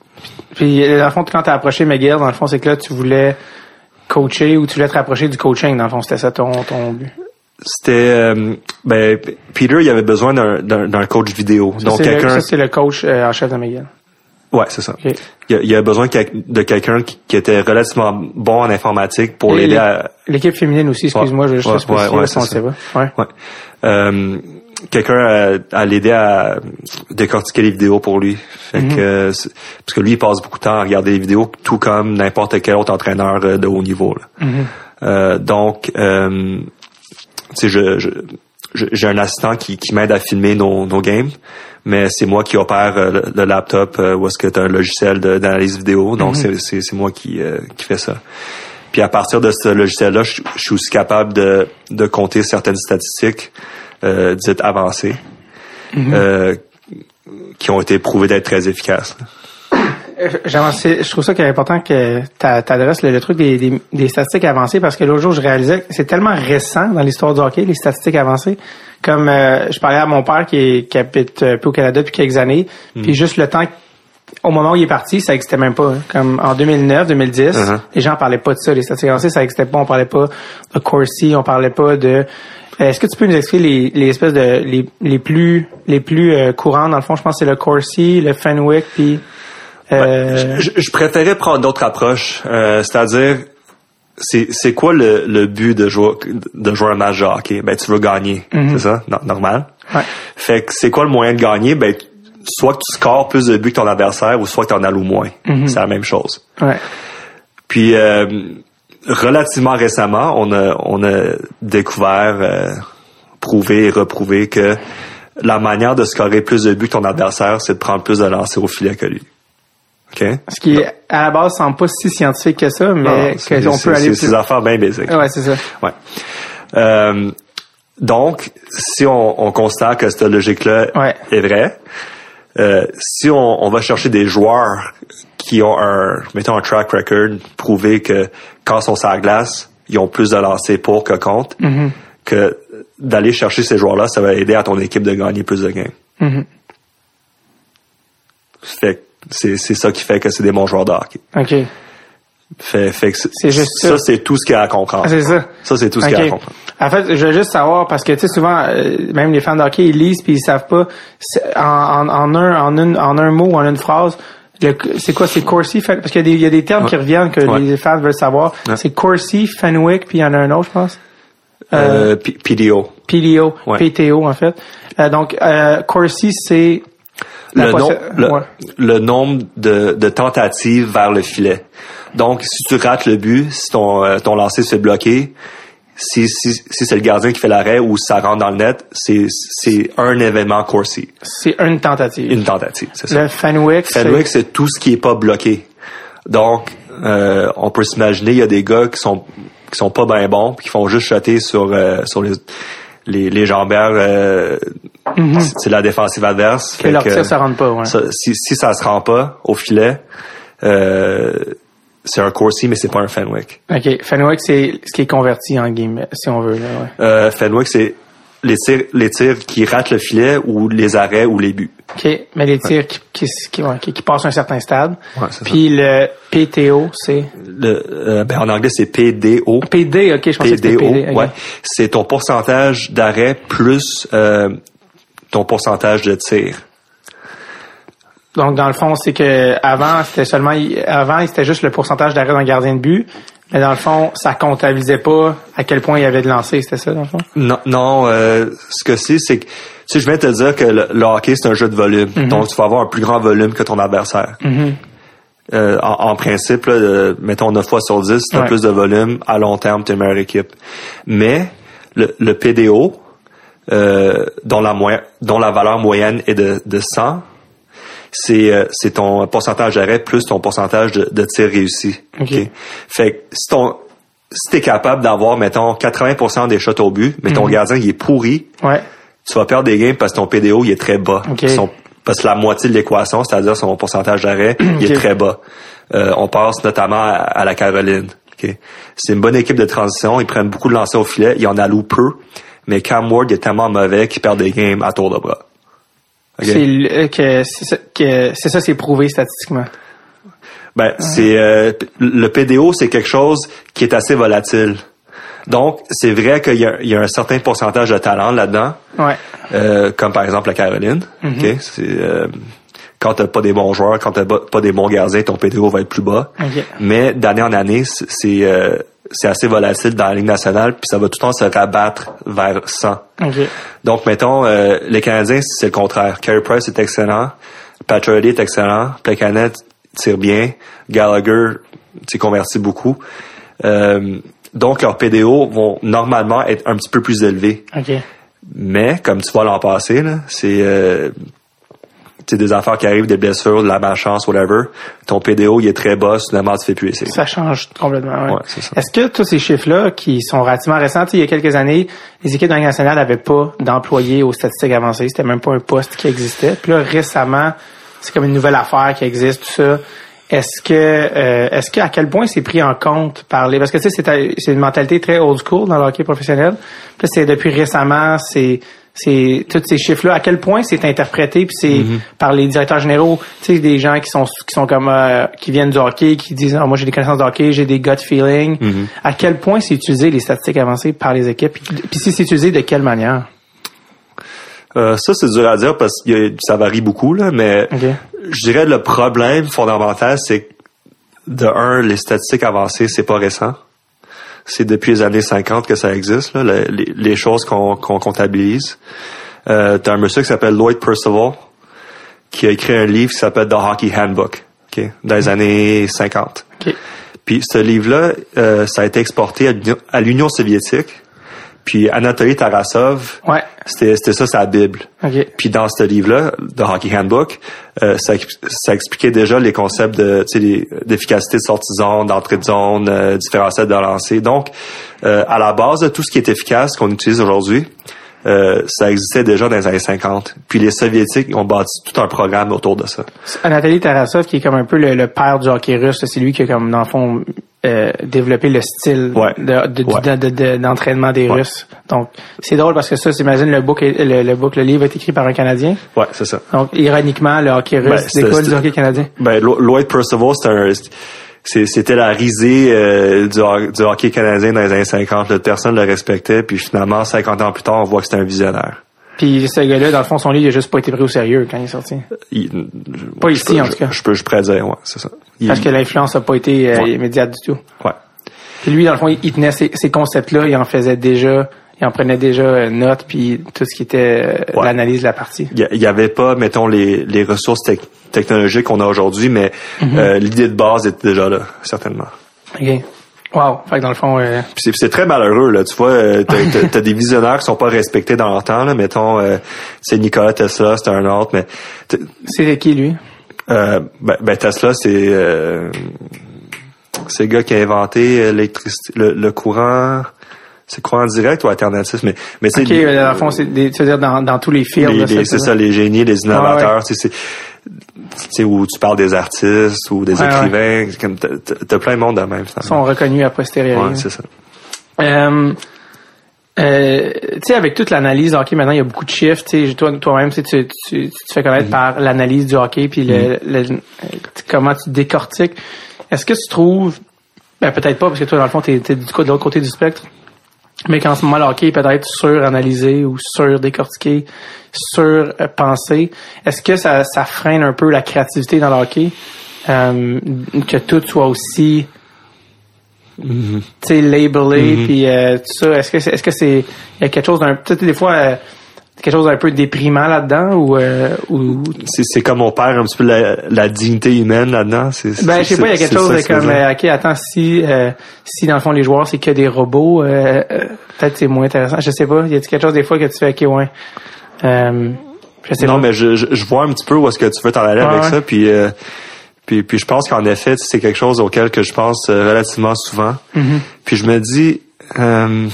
Puis, dans le fond, quand t'as approché McGill, dans le fond, c'est que là, tu voulais coacher ou tu voulais te rapprocher du coaching, dans le fond, c'était ça ton, ton but? c'était euh, ben Peter il avait besoin d'un d'un coach vidéo donc c'est le- quelqu'un ça, c'est le coach euh, en chef de McGill. Ouais c'est ça il, a, il a besoin de quelqu'un qui, était relativement bon en informatique pour l'aider à L'équipe féminine aussi, excuse-moi, je vais juste Ouais, te spécifier, ouais, ouais, on pas. Ouais. ouais euh, quelqu'un à, à l'aider à décortiquer les vidéos pour lui fait Mhm. que parce que lui il passe beaucoup de temps à regarder les vidéos tout comme n'importe quel autre entraîneur euh, de haut niveau là. Mhm. Euh, donc, euh, sais, je- je- j'ai un assistant qui, qui m'aide à filmer nos, nos games, mais c'est moi qui opère euh, le, le laptop euh, où est-ce que tu as un logiciel d'analyse vidéo. Donc, c'est- c'est, c'est moi qui, euh, qui fais ça. Puis à partir de ce logiciel-là, je, je suis aussi capable de, de compter certaines statistiques euh, dites avancées euh, qui ont été prouvées d'être très efficaces. Euh, c'est- je trouve ça qu'il est important que tu adresses le, le truc des, des, des statistiques avancées parce que l'autre jour, je réalisais que c'est tellement récent dans l'histoire du hockey, les statistiques avancées. Comme euh, je parlais à mon père qui, est, qui habite euh, peu au Canada depuis quelques années, puis juste le temps au moment où il est parti, ça existait même pas. hein. Comme en 2009, 2010, Uh-huh. les gens parlaient pas de ça, les statistiques avancées, ça existait pas. On parlait pas de Corsi, on parlait pas de. Euh, Est-ce que tu peux nous expliquer les, les espèces de les, les plus les plus euh, courants dans le fond Je pense que c'est le Corsi, le Fenwick, puis. Euh, Je, je préférais prendre d'autres approches, euh, c'est-à-dire c'est c'est quoi le, le but de jouer de jouer un match de hockey? Ben tu veux gagner, c'est ça, No- normal. Ouais. Fait que c'est quoi le moyen de gagner? Ben soit que tu scores plus de buts que ton adversaire ou soit que tu en alloues moins. C'est la même chose. ouais. Puis euh, relativement récemment, on a on a découvert, euh, prouvé et reprouvé que la manière de scorer plus de buts que ton adversaire, c'est de prendre plus de lancers au filet que lui. OK? Ce qui à la base semble pas si scientifique que ça, mais qu'on peut aller plus. C'est des affaires bien basiques. Ouais, c'est ça. Ouais. Euh, donc, si on, on constate que cette logique-là Ouais. est vraie, euh, si on, on va chercher des joueurs qui ont un, mettons un track record, prouvé que quand ils sont sur la glace, ils ont plus de lancers pour que contre, Mm-hmm. que d'aller chercher ces joueurs-là, ça va aider à ton équipe de gagner plus de. Mhm. Fait que c'est c'est ça qui fait que c'est des bons joueurs de hockey. OK. Fait, fait que c'est- C'est juste ça. ça, c'est tout ce qu'il y a à comprendre. Ah, c'est ça. Ça, c'est tout ce qu'il y a à comprendre. En fait, je veux juste savoir parce que tu sais souvent euh, même les fans de hockey ils lisent puis ils savent pas en, en, en un en une en un mot ou en une phrase le- c'est quoi c'est Corsi parce qu'il y a des il y a des termes qui reviennent que Ouais. les fans veulent savoir Ouais. c'est Corsi Fenwick puis il y en a un autre je pense Euh, P- PDO. PDO Ouais. PTO en fait Euh, donc euh, Corsi c'est le, nom- le, ouais. le nombre de, de tentatives vers le filet. Donc, si tu rates le but, si ton, euh, ton lancer se fait bloquer, si, si, si c'est le gardien qui fait l'arrêt ou ça rentre dans le net, c'est, c'est un événement Corsi. c'est une tentative Une tentative, c'est ça. le Fenwick c'est- Fenwick, c'est tout ce qui est pas bloqué. Donc, euh, on peut s'imaginer, il y a des gars qui sont qui sont pas bien bons, puis qui font juste shotter sur euh, sur les les, les jambières, euh, c'est- c'est la défensive adverse. que leur tir ça rentre pas ouais. ça- si, si ça se rend pas au filet, euh, c'est un Corsi, mais c'est pas un Fenwick. OK, Fenwick c'est ce qui est converti en game si on veut là, ouais. Euh, Fenwick, c'est les tirs, les tirs qui ratent le filet ou les arrêts ou les buts. OK, mais les tirs qui, qui, qui, ouais, qui- passent un certain stade. Ça. Puis le PTO, c'est... Le, euh, ben, en anglais, c'est PDO. PD, OK, je pensais que c'était PDO, PD. ouais. C'est ton pourcentage d'arrêt plus euh, ton pourcentage de tir. Donc, dans le fond, c'est que avant c'était seulement... Avant, c'était juste le pourcentage d'arrêt d'un gardien de but. Mais dans le fond, ça comptabilisait pas à quel point il y avait de lancers, c'était ça, dans le fond? Non, non euh, ce que c'est, c'est que sais, je viens te dire que le, le hockey, c'est un jeu de volume. Mhm. Donc, tu vas avoir un plus grand volume que ton adversaire. Euh, en, en principe, là, euh, mettons 9 fois sur 10, si tu as Ouais. plus de volume, à long terme, tu es une meilleure équipe. Mais le, le PDO, euh, dont, la dont la valeur moyenne est de, de 100, c'est euh, c'est ton pourcentage d'arrêt plus ton pourcentage de, de tir réussi. OK. Fait que si ton si t'es capable d'avoir, mettons, 80% des shots au but, mais Mhm. ton gardien, il est pourri, Ouais. tu vas perdre des games parce que ton PDO, il est très bas. OK. Son- parce que la moitié de l'équation, c'est-à-dire son pourcentage d'arrêt, *clears throat* il est très bas. Euh, on passe notamment à, à la Caroline. C'est une bonne équipe de transition. Ils prennent beaucoup de lancers au filet. Ils en allouent peu. Mais Cam Ward est tellement mauvais qu'il perd des games à tour de bras. C'est le- que c'est ça, que c'est ça, c'est prouvé statistiquement. Ben, c'est euh, le PDO, c'est quelque chose qui est assez volatile. Donc, c'est vrai qu'il y y a un certain pourcentage de talent là-dedans, Ouais. euh, comme par exemple la Caroline. ok? C'est, euh, quand t'as pas des bons joueurs, quand t'as pas pas des bons gardiens, ton PDO va être plus bas. Ok. Mais d'année en année, c'est c'est, assez volatile dans la Ligue nationale, puis ça va tout le temps se rabattre vers 100. Ok. Donc, mettons, euh, les Canadiens, c'est le contraire. Carey Price est excellent, Patrick est excellent, Plecanet tire bien, Gallagher s'est converti beaucoup. Euh, donc, leurs PDO vont normalement être un petit peu plus élevés. Ok. Mais, comme tu vois l'an passé, c'est euh, c'est des affaires qui arrivent, des blessures, de la malchance, whatever. Ton PDO, il est très bas, soudainement, tu fais plus essayer. Ça change complètement. ouais. Ouais. Est-ce que tous ces chiffres-là, qui sont relativement récents, il y a quelques années, les équipes de la nationale n'avaient pas d'employés aux statistiques avancées. C'était même pas un poste qui existait. Puis là, récemment, c'est comme une nouvelle affaire qui existe, tout ça. Est-ce que, euh, est-ce que à quel point c'est pris en compte par les, parce que tu sais, c'est, une mentalité très old school dans le hockey professionnel. Puis là, c'est depuis récemment, c'est, c'est tous ces chiffres-là. À quel point c'est interprété puis c'est par les directeurs généraux, tu sais, des gens qui sont qui sont comme euh, qui viennent du hockey, qui disent, Ah, moi j'ai des connaissances de hockey, j'ai des gut feeling. À quel point c'est utilisé les statistiques avancées par les équipes Puis, si c'est utilisé de quelle manière? Euh, ça, c'est dur à dire parce que ça varie beaucoup, là, mais je dirais le problème fondamental, c'est que de un, les statistiques avancées, c'est pas récent. C'est depuis les années 50 que ça existe, là, le- les, les choses qu'on comptabilise. Euh, T'as un monsieur qui s'appelle Lloyd Percival qui a écrit un livre qui s'appelle The Hockey Handbook, ok, dans les années 50. Ok. Puis ce livre-là, euh, ça a été exporté à l'Union soviétique. Puis Anatoly Tarasov, Ouais. c'était c'était ça sa Bible. Ok. Puis dans ce livre-là, The Hockey Handbook, euh, ça, ça expliquait déjà les concepts de d'efficacité de sortie de zone, d'entrée de zone, euh, différentiel de lancer. Donc, euh, à la base de tout ce qui est efficace qu'on utilise aujourd'hui, euh, ça existait déjà dans les années 50. Puis les Soviétiques ont bâti tout un programme autour de ça. Anatoly Tarasov, qui est comme un peu le, le père du hockey russe, c'est lui qui a comme dans le fond euh, développé le style Ouais. de- de- Ouais. de- de- de- d'entraînement des Ouais. Russes. Donc c'est drôle parce que ça, j'imagine le book, le, le book, le livre est écrit par un Canadien. Ouais, c'est ça. Donc ironiquement, le hockey russe Ben, découle du hockey canadien. Ben, Lo- Lloyd Percival, c'était un, c'est- c'était la risée euh, du, ho- du hockey canadien dans les années 50. là. Personne ne le respectait, puis finalement, 50 ans plus tard, on voit que c'était un visionnaire. Puis ce gars-là, dans le fond, son livre, il a juste pas été pris au sérieux quand il est sorti. Il- Pas ici, peux- en tout cas. Je, je peux, je pourrais dire, ouais, c'est ça. Il- Parce que l'influence a pas été euh, Ouais. immédiate du tout. ouais. Puis lui, dans le fond, il il tenait ces, ces concepts-là, il en faisait déjà, il en prenait déjà note, puis tout ce qui était euh, Ouais. l'analyse de la partie. Il y avait pas, mettons, les, les ressources tec- technologiques qu'on a aujourd'hui, mais Mhm. euh, l'idée de base était déjà là, certainement. OK. Wow. Fait que dans le fond, euh, c'est, très malheureux, là. Tu vois, euh, *laughs* t'as, t'as des visionnaires qui sont pas respectés dans leur temps, là. Mettons, euh, c'est Nikola Tesla, c'est un autre, mais c'est qui lui? Euh, ben, ben, Tesla, c'est euh, c'est le gars qui a inventé l'électricité, le, le courant, c'est courant direct ou alternatif, mais mais c'est OK, euh, dans le fond, c'est dire dans, dans tous les les- c'est ça, les génies, les innovateurs, tu sais, c'est sais, où tu parles des artistes ou des Ouais, écrivains, c'est comme t'as, plein de monde de même Ils sont reconnus a posteriori. Ouais, c'est ça. Euh, euh, tu sais, avec toute l'analyse du hockey, maintenant, il y a beaucoup de chiffres. Tu sais, toi, toi-même, tu, tu, tu, tu te fais connaître par l'analyse du hockey, puis le, le- comment tu décortiques. Est-ce que tu trouves, ben peut-être pas, parce que toi, dans le fond, t'es, t'es du coup de l'autre côté du spectre, mais qu'en ce moment, le hockey est peut-être sur-analysé ou sur-décortiqué, sur-pensé. Est-ce que ça, ça freine un peu la créativité dans le hockey? Euh, que tout soit aussi tu sais labelé puis euh, tout ça est-ce que c'est est-ce que c'est il y a quelque chose d'un peut-être des fois euh, quelque chose d'un peu déprimant là-dedans ou euh, ou C'est, c'est comme on perd un petit peu la, la dignité humaine là-dedans. C'est, ben je sais pas il y a quelque chose de que comme euh, ok attends si euh, si dans le fond les joueurs c'est que des robots euh, euh, peut-être c'est moins intéressant je sais pas il y a quelque chose des fois que tu fais ok ouais euh, je sais Non, pas mais je, je, je vois un petit peu où est-ce que tu veux t'en aller avec ouais. ça, puis, euh, puis puis je pense qu'en effet, c'est quelque chose auquel que je pense relativement souvent. Mm-hmm. Puis je me dis, euh,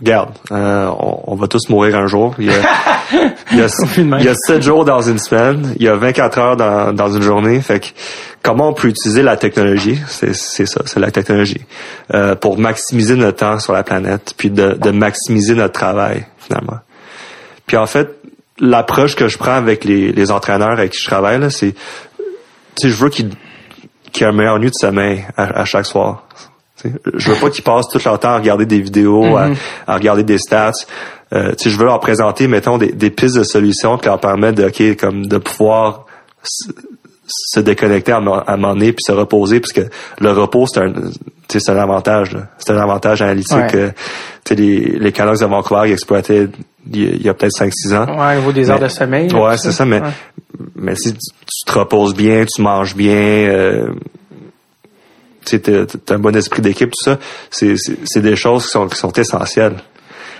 regarde, euh, on, on va tous mourir un jour. Il y a, *laughs* il y a, fait de même. il y a 7 jours dans une semaine, il y a 24 heures dans, dans une journée. Fait que comment on peut utiliser la technologie, c'est ça, c'est la technologie, euh, pour maximiser notre temps sur la planète, puis de, de maximiser notre travail finalement. Puis en fait, l'approche que je prends avec les, les entraîneurs avec qui je travaille, c'est, tu sais, je veux qu'ils qu'il y ait un meilleur nuit de sommeil à, à chaque soir. Je veux pas qu'ils passent tout leur temps à regarder des vidéos, à, à regarder des stats. Euh, je veux leur présenter, mettons, des, des pistes de solutions qui leur permettent de, ok, comme de pouvoir se déconnecter à, à un moment donné puis se reposer parce que le repos c'est un tu sais, c'est un avantage là. c'est un avantage analytique Ouais. que tu sais, les, les Canucks de Vancouver ils exploitaient il y a, peut-être 5-6 ans Ouais, au niveau des Mais- heures de sommeil. Ouais, c'est ça, mais, Ouais. mais si tu, tu te reposes bien, tu manges bien, euh, tu un bon esprit d'équipe, tout ça, c'est des choses qui sont, qui sont essentielles.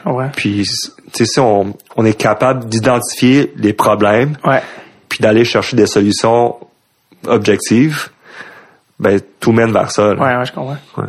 Ouais. Puis, tu sais, si on, on est capable d'identifier les problèmes, Ouais. puis d'aller chercher des solutions objectives, ben tout mène vers ça. là. Ouais, ouais, je comprends. Ouais.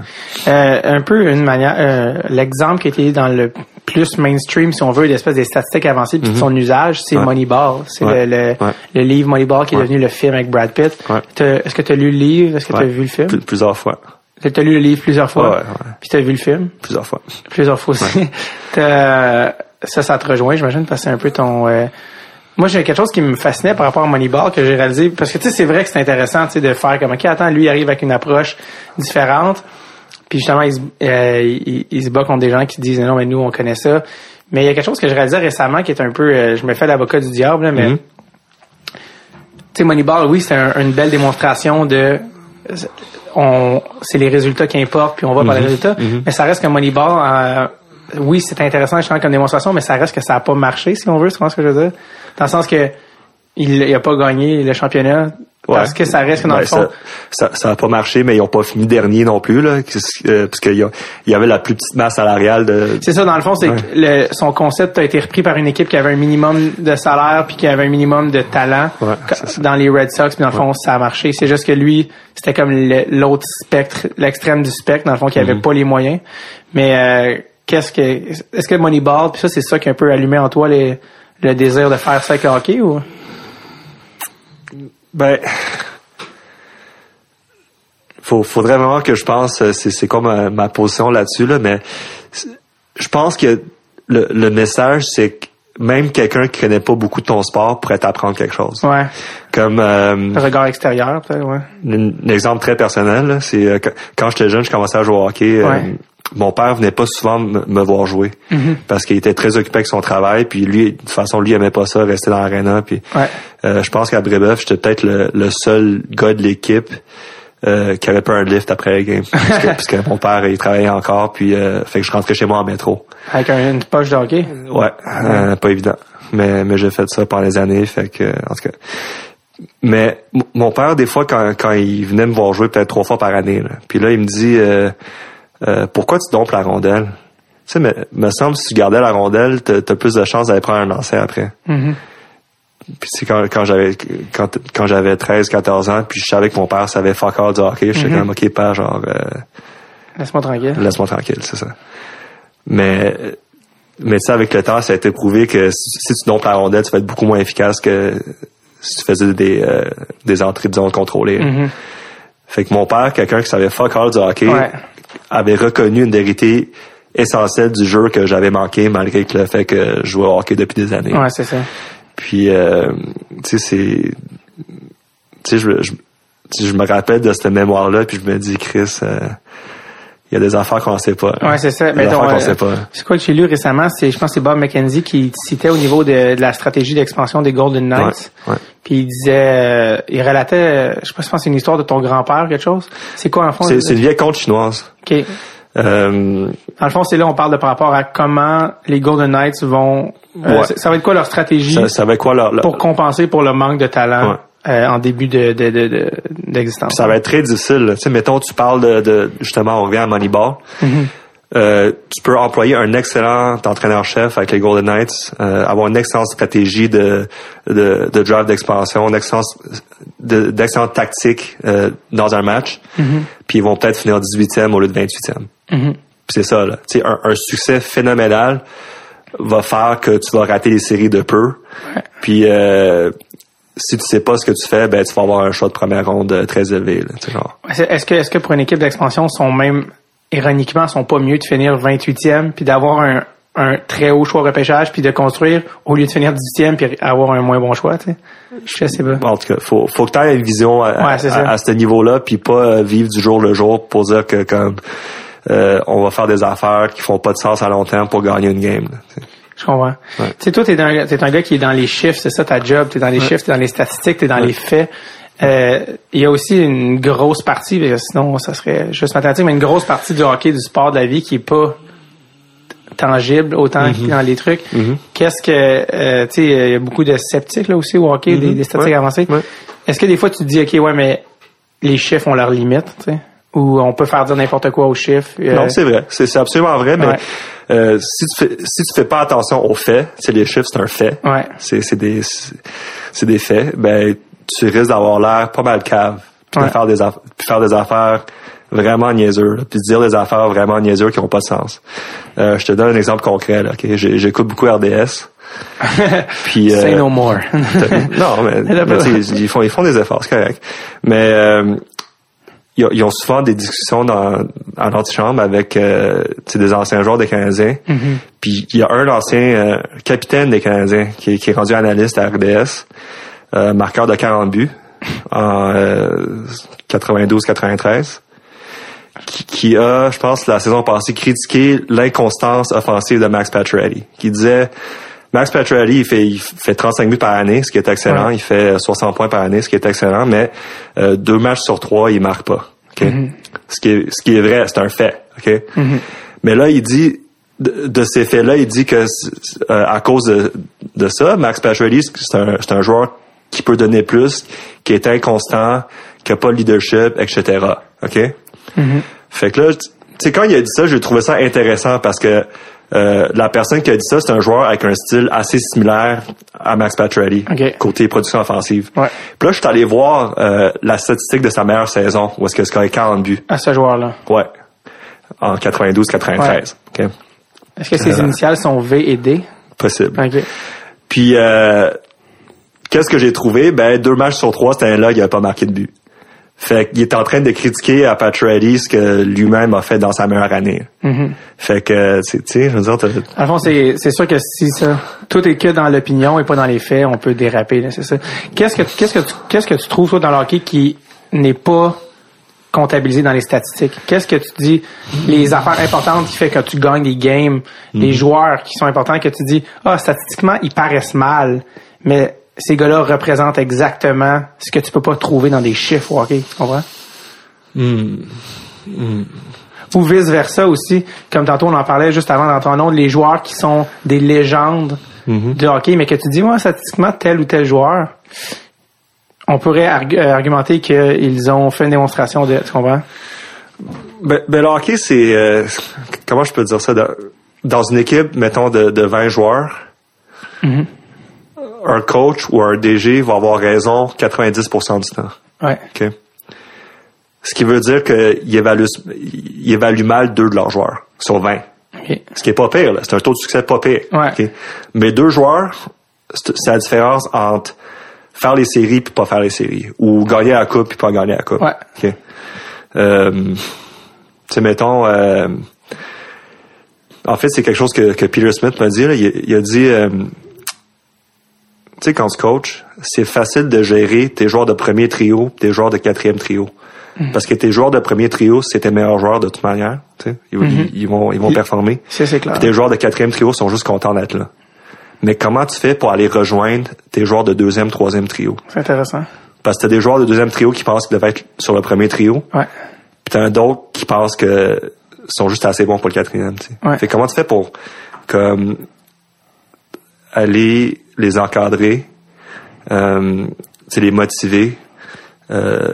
Euh, un peu une manière, euh, l'exemple qui était dans le plus mainstream, si on veut, l'espèce des statistiques avancées puis de son usage, c'est. Ouais. Moneyball. C'est Ouais. le, le, le livre Moneyball qui est devenu le film avec Brad Pitt. Ouais. T'as- Est-ce que tu as lu le livre? Est-ce que tu as vu le film? Plus- plusieurs fois. Tu as lu le livre plusieurs fois? Ouais. Puis tu as vu le film? Plusieurs fois. Plusieurs fois aussi. *laughs* T'as- ça, ça te rejoint, j'imagine, parce que c'est un peu ton... euh, Moi, j'ai quelque chose qui me fascinait par rapport à Moneyball que j'ai réalisé, parce que tu sais, c'est vrai que c'est intéressant, tu sais, de faire comme, OK, attends, lui, il arrive avec une approche différente, puis justement, il se, euh, il, il se bat contre des gens qui disent, non, mais nous, on connaît ça. Mais il y a quelque chose que je réalisais récemment qui est un peu, euh, je me fais l'avocat du diable, là, mais Mhm. tu sais, Moneyball, oui, c'est un- une belle démonstration de on c'est les résultats qui importent puis on va par les résultats mais ça reste que Moneyball euh, oui c'est intéressant justement comme démonstration mais ça reste que ça a pas marché si on veut c'est ce que je veux dire? Dans le sens que il, il a pas gagné le championnat parce Ouais. que ça reste que dans Ben, le fond ça, ça, a pas marché, mais ils ont pas fini dernier non plus, là, euh, parce qu'il y, a- il y avait la plus petite masse salariale de. c'est ça dans le fond c'est Ouais. que le, son concept a été repris par une équipe qui avait un minimum de salaire puis qui avait un minimum de talent dans les Red Sox puis dans le fond ça a marché c'est juste que lui c'était comme l'autre spectre l'extrême du spectre dans le fond qui avait Mhm. pas les moyens mais euh, qu'est-ce que est-ce que Moneyball puis ça c'est ça qui a un peu allumé en toi le désir de faire ça avec hockey ou? Ben, faut, faudrait vraiment que je pense, euh, c'est, c'est comme ma, ma position là-dessus, là, mais je pense que le, le message, c'est que même quelqu'un qui connaît pas beaucoup de ton sport pourrait t'apprendre quelque chose. ouais Comme euh, regard extérieur peut-être ouais un, exemple très personnel, c'est euh, quand, j'étais jeune, je commençais à jouer au hockey. euh, mon père venait pas souvent me, voir jouer parce qu'il était très occupé avec son travail. Puis lui, de toute façon, lui aimait pas ça, rester dans l'arena. Puis Ouais. euh, je pense qu'à Brébeuf, j'étais peut-être le, le seul gars de l'équipe euh, qui avait pas un lift après la game, puisque, *laughs* puisque mon père il travaillait encore. Puis euh, fait que je rentrais chez moi en métro. avec un- une poche de hockey? Ouais, euh, pas évident. Mais, mais j'ai fait ça pendant les années, fait que, en tout cas. Mais mon père, des fois, quand, quand il venait me voir jouer peut-être trois fois par année, là, puis là, il me dit euh, euh, Pourquoi tu dompes la rondelle? Tu sais, mais me semble si tu gardais la rondelle, t'as as plus de chances d'aller prendre un lancer après. Mhm. Puis c'est quand, quand j'avais quand, quand j'avais 13, 14 ans, puis je savais que mon père savait fuck all du hockey, je suis comme ok père, genre euh, laisse-moi tranquille laisse-moi tranquille, c'est ça. Mais, mais sais, avec le temps, ça a été prouvé que si, tu dompes la rondelle, tu vas être beaucoup moins efficace que si tu faisais des, euh, des entrées de zone contrôlées. Mhm. Fait que mon père, quelqu'un qui savait fuck all du hockey, Ouais. avait reconnu une vérité essentielle du jeu que j'avais manqué malgré que le fait que je jouais au hockey depuis des années. ouais c'est ça Puis, euh, tu sais, c'est... Tu sais, je, je, je me rappelle de cette mémoire-là, puis je me dis, Chris, euh, il y a des affaires qu'on sait pas. Ouais, c'est ça. Des affaires qu'on euh, sait pas. C'est quoi que j'ai lu récemment? C'est, je pense que c'est Bob McKenzie qui citait au niveau de, de la stratégie d'expansion des Golden Knights. Ouais, ouais. Puis il disait, euh, il relatait, euh, je sais pas si c'est une histoire de ton grand-père, quelque chose. C'est quoi en fond? C'est c'est une vieille conte chinoise. Ok. Euh, Dans le fond, c'est là on parle de par rapport à comment les Golden Knights vont. euh, Ouais. ça, ça va être quoi leur stratégie ça, ça va être quoi leur, leur- pour compenser pour le manque de talent Ouais. euh, en début de, de, de, de- d'existence? ça va être très difficile. Tu sais, mettons, tu parles de, de justement, on revient à Moneyball. Mm-hmm. Euh, tu peux employer un excellent entraîneur-chef avec les Golden Knights, euh, avoir une excellente stratégie de, de, de draft d'expansion, une excellente, de- d'excellente tactique euh, dans un match, Mm-hmm. puis ils vont peut-être finir 18e au lieu de 28e. Puis c'est ça, là. Tu sais, un, un succès phénoménal va faire que tu vas rater les séries de peu. Puis euh, si tu sais pas ce que tu fais, ben tu vas avoir un choix de première ronde euh, très élevé. Là, genre. Est-ce que, est-ce que pour une équipe d'expansion, sont même, ironiquement, sont pas mieux de finir 28e puis d'avoir un, un très haut choix repêchage puis de construire au lieu de finir 18e puis avoir un moins bon choix, tu sais. Je sais pas. En tout cas, faut, faut que tu aies une vision à, Ouais, à- à ce niveau-là, puis pas euh, vivre du jour le jour pour dire que comme euh, on va faire des affaires qui font pas de sens à long terme pour gagner une game. là. Je comprends. Tu sais, toi, t'es un, t'es un gars qui est dans les chiffres, c'est ça ta job. T'es dans les chiffres, t'es dans les statistiques, t'es dans les faits. Euh, Il y a aussi une grosse partie, sinon ça serait juste mathématique, mais une grosse partie du hockey, du sport, de la vie qui est pas tangible autant Mhm. que dans les trucs. Qu'est-ce que, euh, tu sais, il y a beaucoup de sceptiques là aussi au hockey, des, des statistiques Mhm. Ouais. avancées. Ouais. Est-ce que des fois tu te dis, ok, ouais, mais les chiffres ont leurs limites, tu sais, ou on peut faire dire n'importe quoi aux chiffres. euh, Non, c'est vrai. C'est absolument vrai, mais Ouais. euh, si tu fais si tu fais pas attention aux faits, c'est les chiffres, c'est un fait. Ouais. C'est des c'est des faits. Ben tu risques d'avoir l'air pas mal cave, puis Ouais. de faire des aff- puis faire des affaires vraiment niaiseux, puis de dire des affaires vraiment niaiseux qui ont pas de sens. Euh, je te donne un exemple concret. Là, J'écoute beaucoup RDS. *laughs* puis Say euh, no more. *laughs* non, mais, ils font ils font des efforts, c'est correct. Mais euh, ils, ont- ils ont souvent des discussions dans en antichambre avec euh, des anciens joueurs des Canadiens. Mm-hmm. Puis il y a un ancien capitaine des Canadiens qui, qui est rendu analyste à RDS, euh, marqueur de 40 buts en 92-93. Qui, qui a, je pense, la saison passée, critiqué l'inconstance offensive de Max Pacioretty. Qui disait, Max Pacioretty, il fait, il fait 35 buts par année, ce qui est excellent. Ouais. Il fait 60 points par année, ce qui est excellent. Mais euh, deux matchs sur trois, il marque pas. ok? Ce qui est, ce qui est vrai, c'est un fait. ok? Mais là, il dit de, de ces faits-là, il dit que euh, à cause de, de ça, Max Pacioretty, c'est un, c'est un joueur qui peut donner plus, qui est inconstant, qui a pas de leadership, etc. Ok? Fait que là, tu sais, quand il a dit ça, j'ai trouvé ça intéressant parce que euh, la personne qui a dit ça, c'est un joueur avec un style assez similaire à Max Pacioretty, Ok. côté production offensive. Ouais. Puis là, je suis allé voir euh, la statistique de sa meilleure saison, où est-ce que scoré 40 buts. à ce joueur-là. Ouais. En 92-93. OK? Est-ce que ses Euh. initiales sont V et D? Possible. OK. Puis, euh, qu'est-ce que j'ai trouvé? Ben, deux matchs sur trois, c'était un là, il avait pas marqué de but. Fait qu'il est en train de critiquer à Pacioretty ce que lui-même a fait dans sa meilleure année. Mm-hmm. Fait que, tu sais, je veux dire, t'as- À fond, c'est, c'est sûr que si ça, tout est que dans l'opinion et pas dans les faits, on peut déraper, là, c'est ça. Qu'est-ce que, qu'est-ce que tu, qu'est-ce que tu trouves, toi, dans le hockey qui n'est pas comptabilisé dans les statistiques? Qu'est-ce que tu dis, les affaires importantes qui fait que tu gagnes des games, les joueurs qui sont importants que tu dis, ah, statistiquement, ils paraissent mal, mais ces gars-là représentent exactement ce que tu peux pas trouver dans des chiffres au hockey, tu comprends? Ou vice versa aussi, comme tantôt on en parlait juste avant dans ton nom, les joueurs qui sont des légendes du hockey, mais que tu dis, moi, statistiquement, tel ou tel joueur, on pourrait euh, argumenter qu'ils ont fait une démonstration de, tu comprends? Ben, ben, le hockey, c'est... euh, comment je peux dire ça? Dans, une équipe, mettons, de, de 20 joueurs, un coach ou un DG va avoir raison 90% du temps. Ouais. OK? Ce qui veut dire qu'il évalue, il évalue mal deux de leurs joueurs sur 20. OK. Ce qui est pas pire, là. C'est un taux de succès pas pire. Ouais. OK? Mais deux joueurs, c'est la différence entre faire les séries puis pas faire les séries. Ou gagner la coupe puis pas gagner la coupe. Ouais. OK? Euh, tu sais, mettons, euh, en fait, c'est quelque chose que, que Peter Smith m'a dit. là. Il, il a dit, euh, tu sais, quand tu coaches, c'est facile de gérer tes joueurs de premier trio et tes joueurs de quatrième trio. Parce que tes joueurs de premier trio, c'est tes meilleurs joueurs de toute manière. tu sais. Ils, ils- ils vont, ils vont performer. C'est clair. Puis tes joueurs de quatrième trio sont juste contents d'être là. Mais comment tu fais pour aller rejoindre tes joueurs de deuxième, troisième trio? C'est intéressant. Parce que t'as des joueurs de deuxième trio qui pensent qu'ils doivent être sur le premier trio. Ouais. Puis t'en as d'autres qui pensent que sont juste assez bons pour le quatrième. Tu sais. Ouais. Fait que comment tu fais pour comme aller les encadrer, euh, les motiver, euh,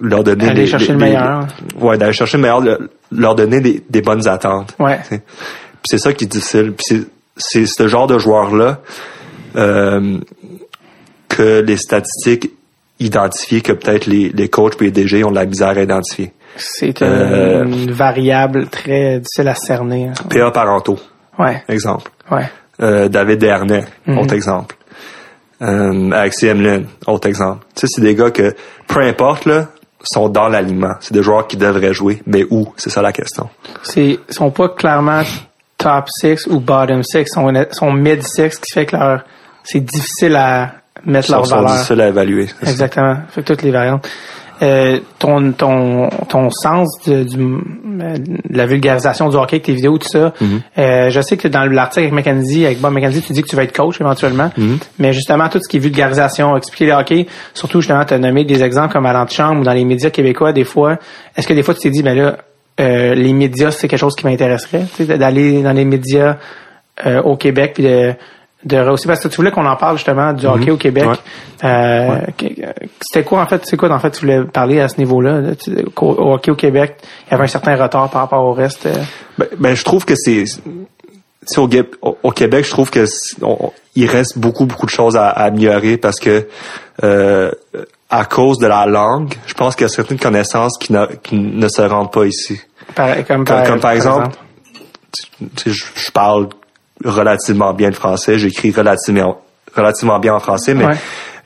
leur donner Aller des, chercher des- le des- meilleur. ouais, d'aller chercher le meilleur, le- leur donner des, des bonnes attentes. Ouais. c'est ça qui est difficile. Puis c'est ce genre de joueur là que les statistiques identifient que peut-être les, les coachs et les DG ont de la misère à identifier. C'est Euh, une variable très difficile à cerner. hein. PA Parento, Ouais. exemple. Ouais. Euh, David Dernay, Mhm. autre exemple. Euh, Alexis Emeline, autre exemple. Tu sais, c'est des gars que, peu importe, là, sont dans l'alignement. C'est des joueurs qui devraient jouer, mais où? C'est ça la question. C'est, sont pas clairement top six ou bottom six, sont, sont mid six, qui fait que leur, c'est difficile à mettre leur Ils sont valeur. difficiles à évaluer. c'est ça. Exactement. Fait que toutes les variantes. Euh, ton, ton, ton sens de, du, euh, de la vulgarisation du hockey avec tes vidéos, tout ça. Mm-hmm. euh, je sais que dans l'article avec Mackenzie, avec Bob Mackenzie, tu dis que tu vas être coach éventuellement. Mm-hmm. Mais justement, tout ce qui est vulgarisation, expliquer le hockey, surtout justement, tu as nommé des exemples comme à l'antichambre ou dans les médias québécois, des fois. Est-ce que des fois tu t'es dit, ben là, euh, les médias, c'est quelque chose qui m'intéresserait, tu sais, d'aller dans les médias euh, au Québec puis de de rehausser parce que tu voulais qu'on en parle justement du hockey au Québec. Ouais. Euh, C'était quoi en fait C'est quoi en fait tu voulais parler à ce niveau-là Au au hockey au Québec, il y avait un certain retard par rapport au reste. euh? Ben, ben, je trouve que c'est au, Québec, je trouve que on- il reste beaucoup beaucoup de choses à, à améliorer parce que euh, à cause de la langue, je pense qu'il y a certaines connaissances qui, qui ne se rendent pas ici. Par, comme, Comme, comme par exemple, tu sais, je, je parle relativement bien le français, j'écris relativement relativement bien en français, mais Ouais.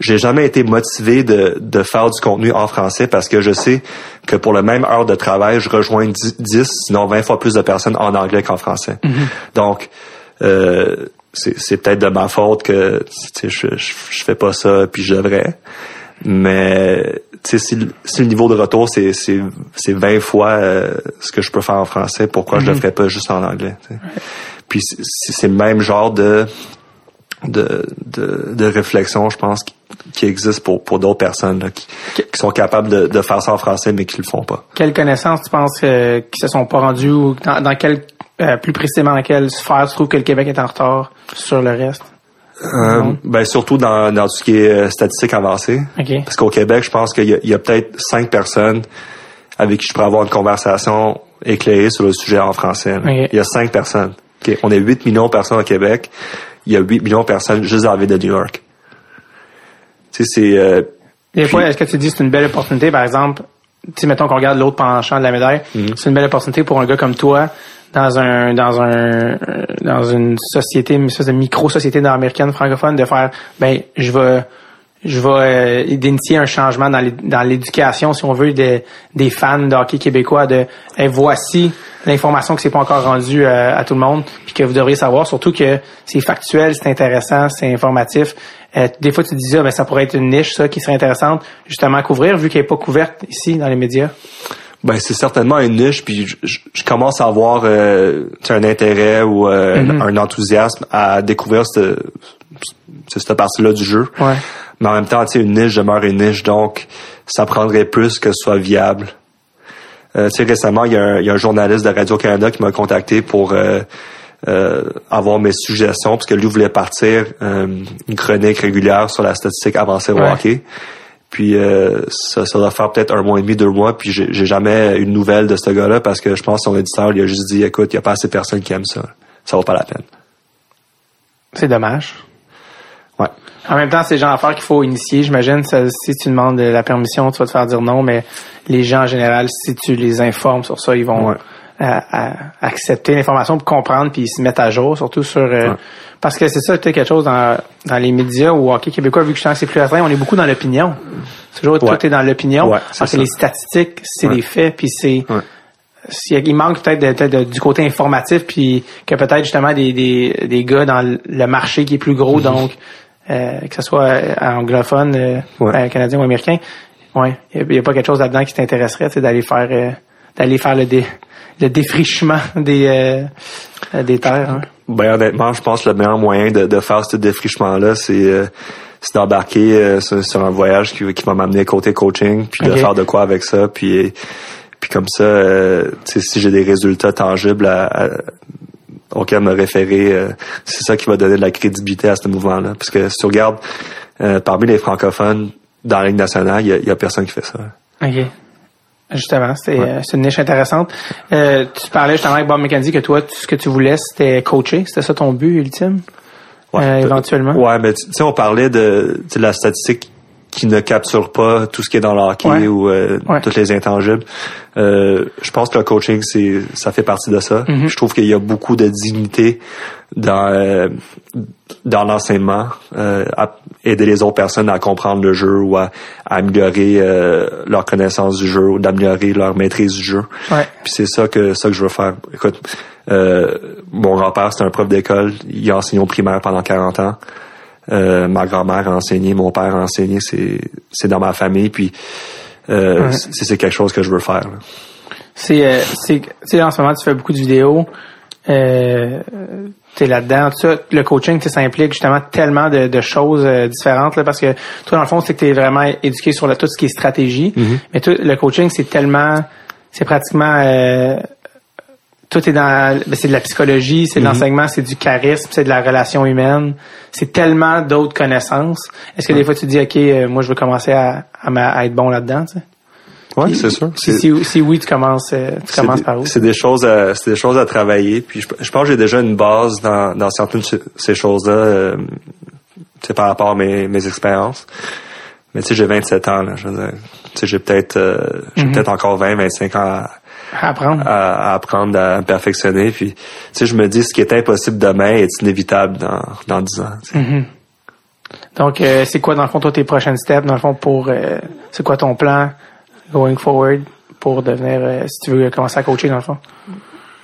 j'ai jamais été motivé de, de faire du contenu en français parce que je sais que pour le même heure de travail, je rejoins 10, 10, sinon 20 fois plus de personnes en anglais qu'en français. Donc, euh, c'est c'est peut-être de ma faute que je, je, je fais pas ça puis je devrais. Mais tu sais, si, le- si le niveau de retour c'est c'est c'est 20 fois euh, ce que je peux faire en français, pourquoi je le ferais pas juste en anglais? Puis c'est- le même genre de de, de, de réflexion, je pense, qui, qui existe pour, pour d'autres personnes là, qui, qui sont capables de, de faire ça en français, mais qui le font pas. quelles connaissances tu penses euh, qui se sont pas rendues ou dans, dans quel euh, plus précisément dans quelle sphère tu trouves que le Québec est en retard sur le reste? Euh, ben, surtout dans, dans tout ce qui est euh, statistique avancée. Parce qu'au Québec, je pense qu'il y a, peut-être cinq personnes avec qui je pourrais avoir une conversation éclairée sur le sujet en français. Il y a cinq personnes. On est 8 millions de personnes au Québec. Il y a 8 millions de personnes juste dans la ville de New York. Tu sais, c'est... euh, Des Puis- fois, est-ce que tu dis que c'est une belle opportunité, par exemple, tu sais, mettons qu'on regarde l'autre penchant de la médaille, Mhm. c'est une belle opportunité pour un gars comme toi dans un dans un dans une société, une espèce de micro-société américaine francophone de faire ben je vais je vais euh, d'initier un changement dans l'éducation, si on veut, des des fans de hockey québécois de hey, voici l'information que c'est pas encore rendue euh, à tout le monde, puis que vous devriez savoir, surtout que c'est factuel, c'est intéressant, c'est informatif. Euh, des fois, tu te disais, ben, ça pourrait être une niche, ça, qui serait intéressante, justement, à couvrir, vu qu'elle n'est pas couverte ici, dans les médias. Ben c'est certainement une niche, puis je, je- je commence à avoir euh, un intérêt ou euh, un enthousiasme à découvrir cette, cette partie-là du jeu. Ouais. Mais en même temps, tu sais, une niche demeure une niche, donc ça prendrait plus que ce soit viable. Euh, tu sais, récemment, il y, a un, il y a un journaliste de Radio-Canada qui m'a contacté pour euh, euh, avoir mes suggestions, parce que lui voulait partir euh, une chronique régulière sur la statistique avancée au Ouais. hockey. Puis euh, ça, ça doit faire peut-être un mois et demi, deux mois, puis j'ai j'ai jamais eu de nouvelles de ce gars-là parce que je pense que son éditeur il a juste dit écoute, il n'y a pas assez de personnes qui aiment ça. Ça vaut pas la peine. C'est dommage. Ouais. En même temps, c'est le genre d'affaires qu'il faut initier. J'imagine, si tu demandes la permission, tu vas te faire dire non, mais les gens, en général, si tu les informes sur ça, ils vont Ouais. euh, à- accepter l'information pour comprendre puis ils se mettent à jour, surtout sur... euh, Ouais. Parce que c'est ça, peut-être quelque chose dans, dans les médias ou hockey québécois, vu que je sens que c'est plus restreint, on est beaucoup dans l'opinion. Toujours, tout est dans l'opinion. Parce que les statistiques, c'est des faits, puis c'est... Il manque peut-être du côté informatif puis que peut-être justement des, des, des gars dans le- marché qui est plus gros donc que ce soit euh, anglophone euh, Ouais. euh, canadien ou américain ouais il n'y a, pas quelque chose là-dedans qui t'intéresserait sais, d'aller faire euh, d'aller faire le dé, le défrichement des euh, euh, des terres hein? Ben honnêtement, je pense que le meilleur moyen de, de faire ce défrichement-là, c'est euh, c'est d'embarquer euh, sur, sur un voyage qui, qui va m'amener côté coaching, puis de faire de quoi avec ça, puis puis comme ça, euh, si j'ai des résultats tangibles à, à- auxquels me référer, euh, c'est ça qui va donner de la crédibilité à ce mouvement-là. Parce que si tu regardes euh, parmi les francophones dans la Ligue nationale, il y a, personne qui fait ça. OK. Justement, c'est euh, une niche intéressante. Euh, tu parlais justement avec Bob McKenzie que toi, ce que tu voulais, c'était coacher. C'était ça ton but ultime? Ouais. Éventuellement? Ouais, mais tu sais, on parlait de la statistique qui ne capture pas tout ce qui est dans le hockey Ouais. ou euh, Ouais. toutes les intangibles. Euh, je pense que le coaching, c'est ça fait partie de ça. Mhm. Je trouve qu'il y a beaucoup de dignité dans euh, dans l'enseignement, euh, à aider les autres personnes à comprendre le jeu ou à, à améliorer euh, leur connaissance du jeu ou d'améliorer leur maîtrise du jeu. Ouais. Puis c'est ça que ça que je veux faire. Écoute, euh, mon grand-père, c'était un prof d'école. Il a enseigné au primaire pendant 40 ans. Euh, ma grand-mère a enseigné, mon père a enseigné. C'est, c'est dans ma famille. Puis euh, Ouais. c'est, quelque chose que je veux faire. C'est, euh, c'est, tu sais, en ce moment, tu fais beaucoup de vidéos. Euh, t'es là-dedans, tout ça. Le coaching, tu ça implique justement tellement de, de choses euh, différentes, là, parce que toi, dans le fond, c'est que t'es vraiment éduqué sur le, tout ce qui est stratégie. Mais tout, le coaching, c'est tellement, c'est pratiquement, euh, tout est dans, ben, c'est de la psychologie, c'est de l'enseignement, c'est du charisme, c'est de la relation humaine. C'est tellement d'autres connaissances. Est-ce que des fois, tu te dis, OK, euh, moi, je veux commencer à, à, à être bon là-dedans, tu sais? Oui, c'est sûr. Si, si, si oui, tu commences, euh, tu commences des- par où? C'est des choses à, c'est des choses à travailler. Puis je, je pense que j'ai déjà une base dans, dans certaines de ces- choses-là, euh, par rapport à mes, mes expériences. Mais tu sais, j'ai 27 ans, là. Je veux dire, tu sais, j'ai peut-être, euh, j'ai Mhm. peut-être encore 20, 25 ans à, Apprendre. à, à apprendre à perfectionner. Puis, tu sais, je me dis, ce qui est impossible demain est inévitable dans, dans 10 ans. tu sais. Mhm. Donc, euh, c'est quoi, dans le fond, toi, tes prochaines steps, dans le fond, pour... euh, c'est quoi ton plan going forward pour devenir... euh, si tu veux commencer à coacher, dans le fond?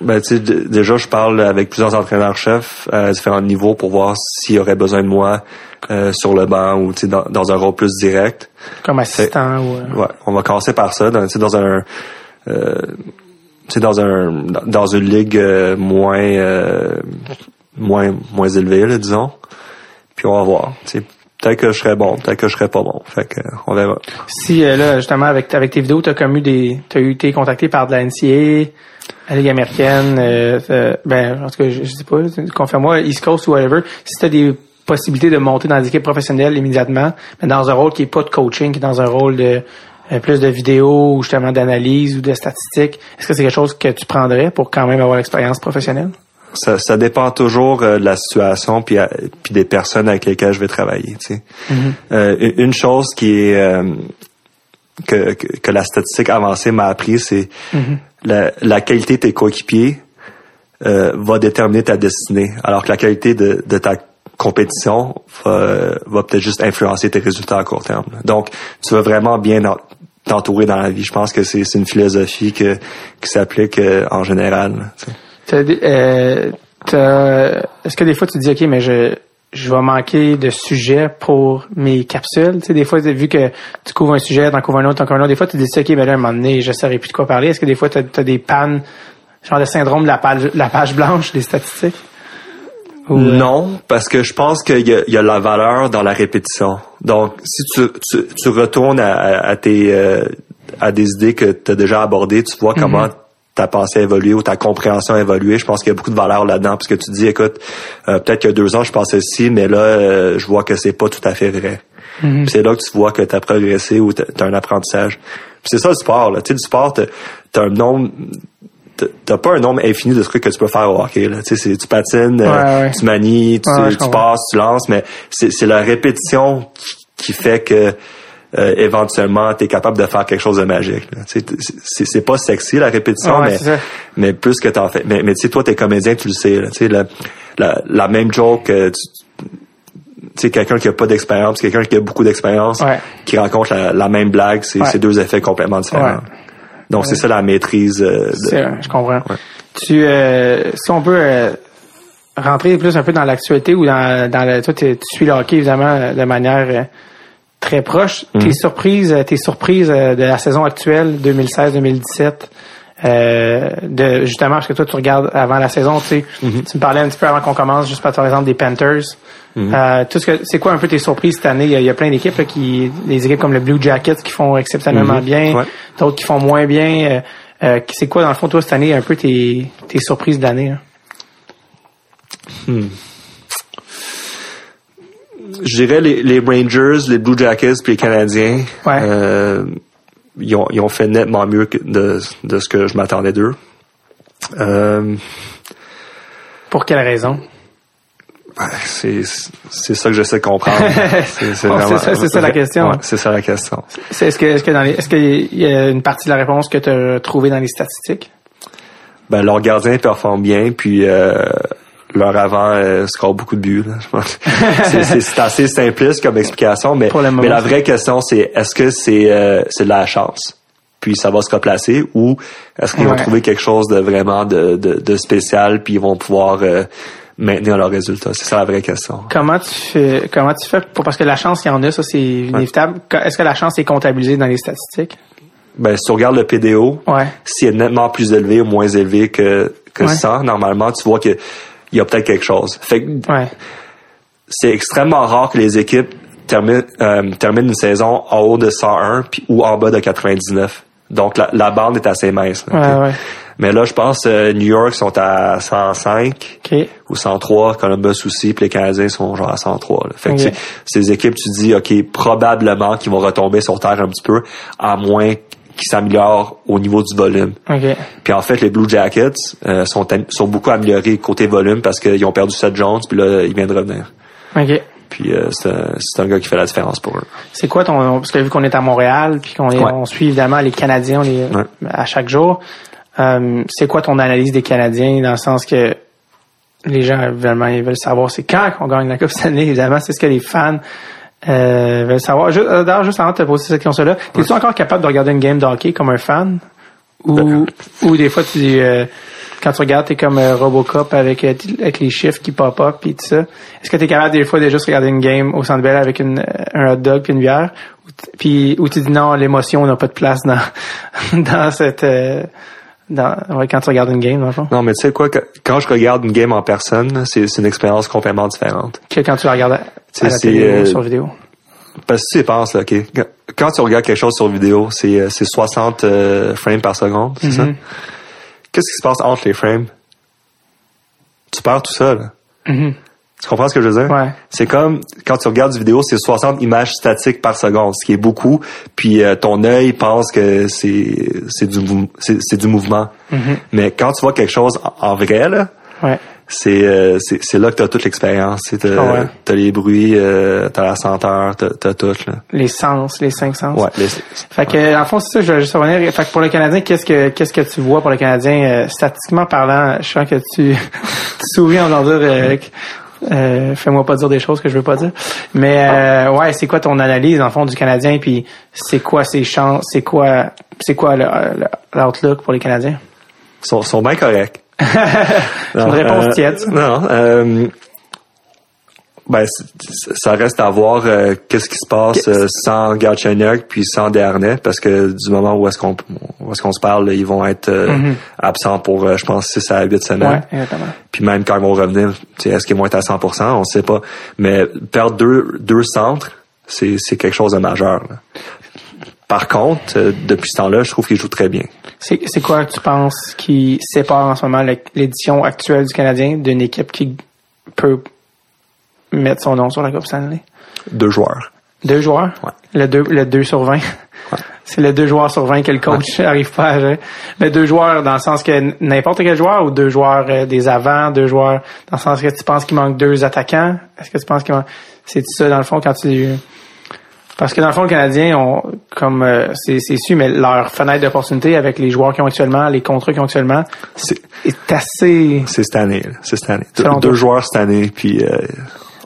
Ben, tu sais, déjà, je parle avec plusieurs entraîneurs-chefs à différents niveaux pour voir s'il y aurait besoin de moi euh, sur le banc ou, tu sais, dans, dans un rôle plus direct. Comme assistant ou... euh, Ouais, on va commencer par ça, dans, dans un... Euh, sais, dans un dans une ligue euh, moins euh, moins moins élevée là, disons. Puis on va voir. Tu sais peut-être que je serais bon peut-être que je serais pas bon. Fait que on verra. Si, là, justement, avec, avec tes vidéos, t'as comme des... T'as eu été contacté par de la NCA, la Ligue américaine, ben, en tout cas, je, je sais pas, confirme-moi, East Coast ou whatever, si t'as des possibilités de monter dans des équipes professionnelles immédiatement, mais dans un rôle qui est pas de coaching, qui est dans un rôle de plus de vidéos ou justement d'analyse ou de statistiques, est-ce que c'est quelque chose que tu prendrais pour quand même avoir l'expérience professionnelle? ça, ça dépend toujours euh, de la situation puis, à- puis des personnes avec lesquelles je vais travailler. Tu sais. Euh, une chose qui est euh, que, que, que la statistique avancée m'a appris, c'est la, la qualité de tes coéquipiers euh, va déterminer ta destinée, alors que la qualité de, de ta compétition va, va peut-être juste influencer tes résultats à court terme. Donc, tu vas vraiment bien en- t'entourer dans la vie. Je pense que c'est une philosophie que, qui s'applique euh, en général. euh, Est-ce que des fois tu dis, OK, mais je, je vais manquer de sujets pour mes capsules? Tu sais, des fois, vu que tu couvres un sujet, t'en couvres un autre, t'en couvres un autre. Des fois, tu te dis, OK, ben là, à un moment donné, je saurais plus de quoi parler. Est-ce que des fois, tu as, des pannes, genre de syndrome de la page, la page blanche des statistiques? Ou, Non, parce que je pense qu'il y y a la valeur dans la répétition. Donc, si tu, tu, tu retournes à, à- à tes euh, à des idées que tu as déjà abordées, tu vois comment ta pensée a évolué ou ta compréhension a évolué. Je pense qu'il y a beaucoup de valeur là-dedans parce que tu dis, écoute, euh, peut-être qu'il y a deux ans, je pensais ci, mais là, euh, je vois que c'est pas tout à fait vrai. Puis C'est là que tu vois que tu as progressé ou tu as un apprentissage. Puis c'est ça le sport. Là. Tu sais, le sport, tu as un nombre t'as- pas un nombre infini de trucs que tu peux faire au hockey. Là. Tu, sais, tu patines, euh, Ouais, tu manies, tu, Ouais, passes, tu lances, mais c'est la répétition qui, qui fait que euh, éventuellement tu es capable de faire quelque chose de magique. Tu sais, c'est pas sexy la répétition, mais, mais plus que t'en fais. Mais, mais tu sais, toi, t'es comédien, tu le sais. Là, tu sais, la, la, la même joke, euh, tu, tu sais, quelqu'un qui a pas d'expérience, quelqu'un qui a beaucoup d'expérience, qui raconte la, la même blague, c'est deux effets complètement différents. Ouais. Donc c'est ça la maîtrise. euh, de- C'est vrai, je comprends. Ouais. Tu, euh, si on peut euh, rentrer plus un peu dans l'actualité ou dans, dans le, toi, tu suis le hockey évidemment de manière euh, très proche. Mhm. Tes surprises, euh, tes surprises de la saison actuelle 2016-2017. Euh, de justement parce que toi tu regardes avant la saison tu sais Mhm. tu me parlais un petit peu avant qu'on commence juste par exemple des Panthers Mhm. Euh, tout ce que c'est quoi un peu tes surprises cette année? Il y a, il y a plein d'équipes qui des équipes comme le Blue Jackets qui font exceptionnellement Mhm. bien Ouais. d'autres qui font moins bien. Euh, euh, c'est quoi, dans le fond, toi, cette année, un peu tes, tes surprises de l'année? hein? Je dirais les, les Rangers, les Blue Jackets puis les Canadiens. Ouais. Ils, ont, ils ont fait nettement mieux que de, de ce que je m'attendais d'eux. Euh, Pour quelle raison? ben, c'est c'est ça que j'essaie de comprendre. *laughs* c'est c'est ça, c'est ça la question. Ouais, c'est ça la question. C'est est-ce que est-ce que dans les est-ce qu'il y a une partie de la réponse que tu as trouvée dans les statistiques? Ben leur gardien performe bien puis euh, leur avant euh, score beaucoup de buts. *laughs* C'est, assez simpliste comme explication, mais, mais la vraie question c'est est-ce que c'est euh, c'est de la chance puis ça va se replacer ou est-ce qu'ils vont trouver quelque chose de vraiment de, de, de spécial puis ils vont pouvoir euh, maintenir leurs résultats? C'est ça la vraie question Comment tu fais comment tu fais pour parce que la chance il y en a ça c'est inévitable. Est-ce que la chance est comptabilisée dans les statistiques? Ben si tu regardes le PDO Ouais. s'il est nettement plus élevé ou moins élevé que que. 100 normalement tu vois que il y a peut-être quelque chose fait que Ouais. c'est extrêmement rare que les équipes terminent, euh, terminent une saison en haut de 101 puis, ou en bas de 99. Donc la, la bande est assez mince. Ouais, ouais. Mais là, je pense euh, New York sont à 105 OK. ou 103, Columbus aussi, puis les Canadiens sont genre à 103. là. Fait que ces équipes, tu dis, OK, probablement qu'ils vont retomber sur terre un petit peu, à moins qu'ils s'améliorent au niveau du volume. Puis en fait, les Blue Jackets euh, sont, sont beaucoup améliorés côté volume parce qu'ils ont perdu Seth Jones, puis là, il vient de revenir. OK. Puis euh, c'est un, gars qui fait la différence pour eux. C'est quoi ton parce que vu qu'on est à Montréal puis qu'on Ouais. suit évidemment les Canadiens on les, Ouais. à chaque jour. euh, c'est quoi ton analyse des Canadiens dans le sens que les gens évidemment ils veulent savoir c'est quand qu'on gagne la Coupe Stanley évidemment c'est ce que les fans euh, savoir. Juste, euh, D'ailleurs juste avant de te poser cette question-là, es-tu encore capable de regarder une game de hockey comme un fan? Ou Ben. ou des fois tu euh, quand tu regardes, t'es comme euh, Robocop avec, euh, avec les chiffres qui pop-up puis tout ça. Est-ce que t'es capable des fois de juste regarder une game au Centre Bell avec une, euh, un hot dog puis une bière? Ou Puis où tu dis non, l'émotion n'a pas de place dans *laughs* dans cette euh, dans ouais, quand tu regardes une game dans le fond? Non, mais tu sais quoi, quand je regarde une game en personne, c'est c'est une expérience complètement différente. que quand tu la regardes à, C'est- la ou euh, sur vidéo. Parce que tu y penses, là, OK, quand- tu regardes quelque chose sur vidéo, c'est euh, c'est 60 euh, frames par seconde, c'est ça? Mhm. Qu'est-ce qui se passe entre les frames? Tu perds tout ça, là. Mhm. Tu comprends ce que je veux dire? Ouais. C'est comme quand tu regardes une vidéo, c'est 60 images statiques par seconde, ce qui est beaucoup. Puis euh, ton œil pense que c'est c'est du c'est du mouvement. Mhm. Mais quand tu vois quelque chose en, en vrai là, Ouais. C'est euh, c'est c'est là que t'as toute l'expérience. T'as Ah ouais. t'as les bruits, euh, t'as la senteur, t'as t'as tout là. Les sens, les cinq sens. Ouais. les- Fait que, le fond, c'est ça, je vais juste revenir. Fait que pour le Canadien, qu'est-ce que, qu'est-ce que tu vois pour le Canadien, euh, statistiquement parlant, je sens que tu, *laughs* tu souris en voulant dire, euh, euh, fais-moi pas dire des choses que je veux pas dire. Mais, euh, ouais, c'est quoi ton analyse, en fond, du Canadien, puis c'est quoi ses chances, c'est quoi, c'est quoi le- le- l'outlook pour les Canadiens? sont, sont bien corrects. Une réponse euh, tiède. Non, euh, ben, ça reste à voir euh, qu'est-ce qui se passe euh, sans Galchenyuk puis sans Dernay parce que du moment où est-ce qu'on où est-ce qu'on se parle, ils vont être euh, absents pour euh, je pense 6 à 8 semaines. Ouais, exactement. Puis même quand ils vont revenir, est-ce qu'ils vont être à 100%, on sait pas. Mais perdre deux deux centres, c'est c'est quelque chose de majeur. là. Par contre, euh, depuis ce temps-là, je trouve qu'ils jouent très bien. C'est, quoi, tu penses, qui sépare en ce moment l'édition actuelle du Canadien d'une équipe qui peut mettre son nom sur la Coupe Stanley? Deux joueurs. Deux joueurs? Ouais. Le 2 le deux sur 20. *laughs* C'est le 2 joueurs sur 20 que le coach arrive pas à gérer. Mais deux joueurs dans le sens que n'importe quel joueur ou deux joueurs euh, des avants, deux joueurs dans le sens que tu penses qu'il manque deux attaquants? Est-ce que tu penses qu'il manque... C'est ça dans le fond quand tu... Parce que dans le fond, le Canadien, on, comme euh, c'est c'est su, mais leur fenêtre d'opportunité avec les joueurs qu'ils ont actuellement, les contrats qu'ils ont actuellement, C'est est assez... c'est cette année. là. C'est cette année. Deux, deux joueurs cette année, puis euh,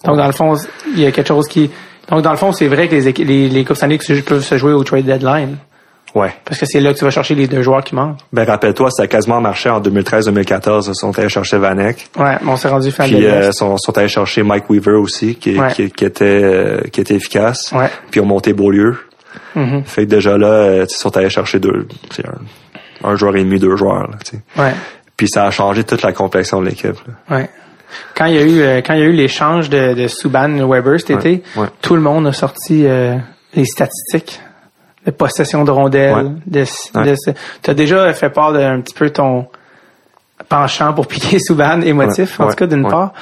Donc, dans le fond, il y a quelque chose qui... Donc, dans le fond, c'est vrai que les, les, les Coupes Stanley peuvent se jouer au trade deadline. Ouais. Parce que c'est là que tu vas chercher les deux joueurs qui manquent. Ben rappelle-toi, ça a quasiment marché en 2013-2014. Ils sont allés chercher Vanek. Ouais, mais on s'est rendu fan Puis euh, sont, sont allés chercher Mike Weaver aussi, qui, Ouais. qui, qui était euh, qui était efficace. Ouais. Puis ils ont monté Beaulieu. Mhm. Fait que déjà là, euh, ils sont allés chercher deux, un, un joueur et demi, deux joueurs. Là. Ouais, Puis ça a changé toute la complexion de l'équipe. ouais. Quand il y a eu euh, quand il y a eu l'échange de, de Subban Weber cet été, ouais. tout le monde a sorti les statistiques de possession de rondelles. Ouais. De, Ouais. tu as déjà fait part d'un petit peu ton penchant pour *laughs* piquer Subban émotif, Ouais, en tout cas d'une part.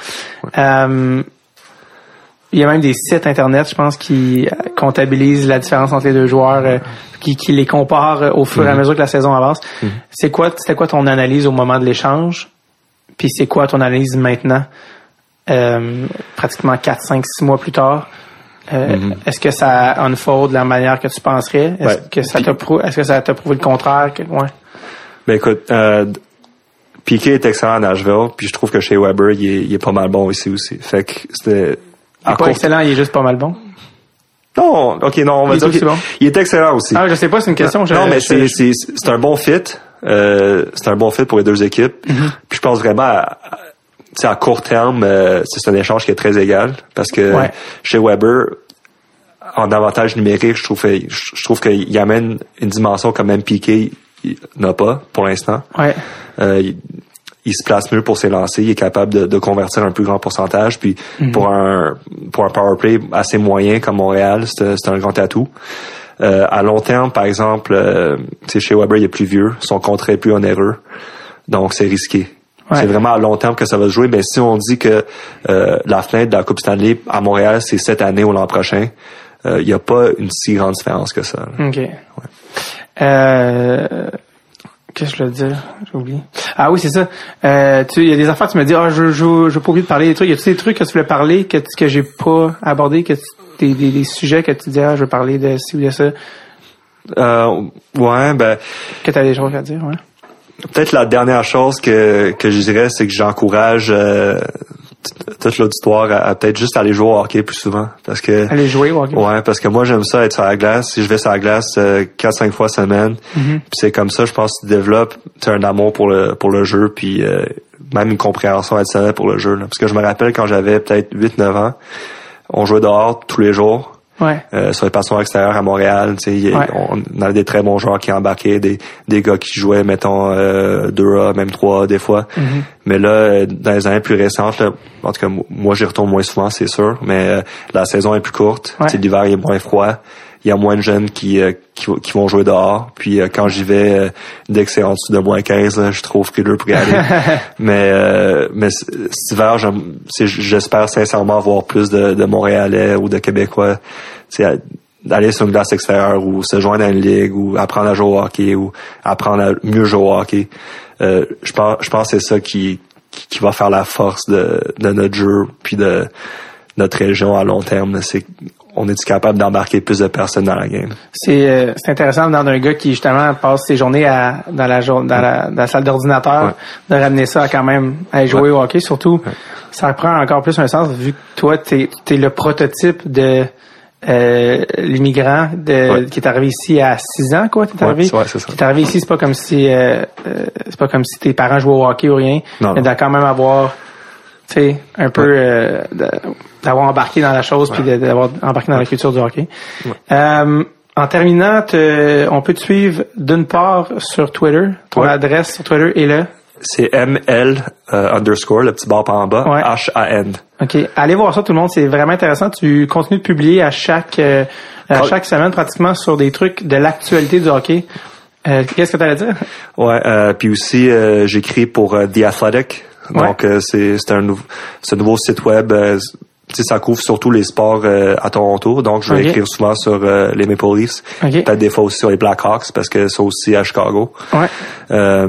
Euh, il y a même des sites internet, je pense, qui euh, comptabilisent la différence entre les deux joueurs, euh, qui, qui les comparent au fur et à mesure que la saison avance. C'est quoi, c'était quoi ton analyse au moment de l'échange? Puis c'est quoi ton analyse maintenant? euh, pratiquement 4, 5, 6 mois plus tard? Euh, Est-ce que ça unfold de la manière que tu penserais? Est-ce Ouais. que ça t'a prou- est-ce que ça t'a prouvé le contraire? Ouais? Ben écoute, euh, Piquet est excellent à Nashville, puis je trouve que chez Weber, il est, il est pas mal bon ici aussi. Fait que c'était... Il est pas court- excellent, il est juste pas mal bon? Non, ok, non, on va Il est dire qu'il bon? il est excellent aussi. Ah, je sais pas, c'est une question. je- non, mais je- c'est, je- c'est, c'est un bon fit. Euh, c'est un bon fit pour les deux équipes. Mm-hmm. Puis je pense vraiment à, à- à court terme, euh, c'est un échange qui est très égal. Parce que Ouais. chez Weber, en avantage numérique, je trouve, que- je trouve qu'il amène une dimension que même Piquet il n'a pas pour l'instant. Ouais. Euh, il, il se place mieux pour ses lancers, il est capable de, de convertir un plus grand pourcentage. Puis Mhm. pour un pour un power play assez moyen comme Montréal, c'est c'est un grand atout. Euh, à long terme, par exemple, euh, chez Weber, il est plus vieux, son contrat est plus onéreux, donc c'est risqué. Ouais. C'est vraiment à long terme que ça va se jouer. Mais si on dit que euh, la fenêtre de la Coupe Stanley à Montréal, c'est cette année ou l'an prochain, euh, il n'y a pas une si grande différence que ça. là. OK. Euh, Qu'est-ce que je voulais dire? J'ai oublié. Ah oui, c'est ça. Euh, tu, il y a des affaires, tu me dis, ah, je, je, je veux pas oublier de parler des trucs. Y a-tu des trucs que tu voulais parler que, que j'ai pas abordé, que tu- des, des, des sujets que tu dis, ah, je veux parler de ci ou de ça, Euh, ouais, ben que tu as des choses à dire, ouais. Peut-être la dernière chose que, que je dirais, c'est que j'encourage euh, toute l'auditoire à, à peut-être juste aller jouer au hockey plus souvent. Parce que Aller jouer au hockey. ouais, parce que moi j'aime ça être sur la glace. Si je vais sur la glace euh, 4-5 fois semaine, Mm-hmm. puis c'est comme ça, je pense que tu développes as un amour pour le pour le jeu, puis euh, même une compréhension additionnelle pour le jeu. là. Parce que je me rappelle quand j'avais peut-être 8-9 ans, on jouait dehors tous les jours. Ouais. Euh, sur les passions extérieures à Montréal, a- Ouais. on avait des très bons joueurs qui embarquaient, des, des gars qui jouaient, mettons, euh, 2A, même 3A des fois. Mm-hmm. Mais là, euh, dans les années plus récentes, là, en tout cas, mo- moi, j'y retourne moins souvent, c'est sûr, mais euh, la saison est plus courte. Ouais. L'hiver il est moins froid. Il y a moins de jeunes qui, euh, qui, qui vont jouer dehors. Puis euh, quand j'y vais, euh, dès que c'est en dessous de moins 15, là, je trouve frileux pour y aller. *laughs* mais mais cet hiver, j'espère sincèrement voir plus de, de Montréalais ou de Québécois d'aller sur une glace extérieure ou se joindre à une ligue ou apprendre à jouer au hockey ou apprendre à mieux jouer au hockey. Euh, je pense je pense que c'est ça qui, qui qui va faire la force de, de notre jeu puis de notre région à long terme. C'est on est capable d'embarquer plus de personnes dans la game? C'est euh, c'est intéressant dans un gars qui justement passe ses journées à dans la jour- dans la, dans la salle d'ordinateur Ouais. de ramener ça à quand même à jouer au hockey surtout. Ça prend encore plus un sens vu que toi t'es es le prototype de euh, l'immigrant qui est arrivé ici à 6 ans quoi t'es arrivé. c'est- ouais, c'est ça. qui est arrivé ici c'est pas comme si euh, c'est pas comme si tes parents jouaient au hockey ou rien Non, mais de quand même avoir tu sais un peu euh, d'avoir embarqué dans la chose puis d'avoir embarqué dans la culture du hockey euh, en terminant, te- on peut te suivre d'une part sur Twitter. Ton Ouais. adresse sur Twitter est là. C'est ML euh, underscore, le petit bar par en bas, Ouais. H-A-N. OK. Allez voir ça, tout le monde. C'est vraiment intéressant. Tu continues de publier à chaque, euh, à Ah. chaque semaine pratiquement sur des trucs de l'actualité du hockey. Euh, Qu'est-ce que tu allais dire? Ouais, euh, puis aussi euh, j'écris pour euh, The Athletic. Ouais. Donc euh, c'est c'est un un nouveau site web euh, ça couvre surtout les sports euh, à Toronto, donc je vais écrire souvent sur euh, les Maple Leafs, Ok. peut-être des fois aussi sur les Blackhawks parce que c'est aussi à Chicago. Ouais. Euh,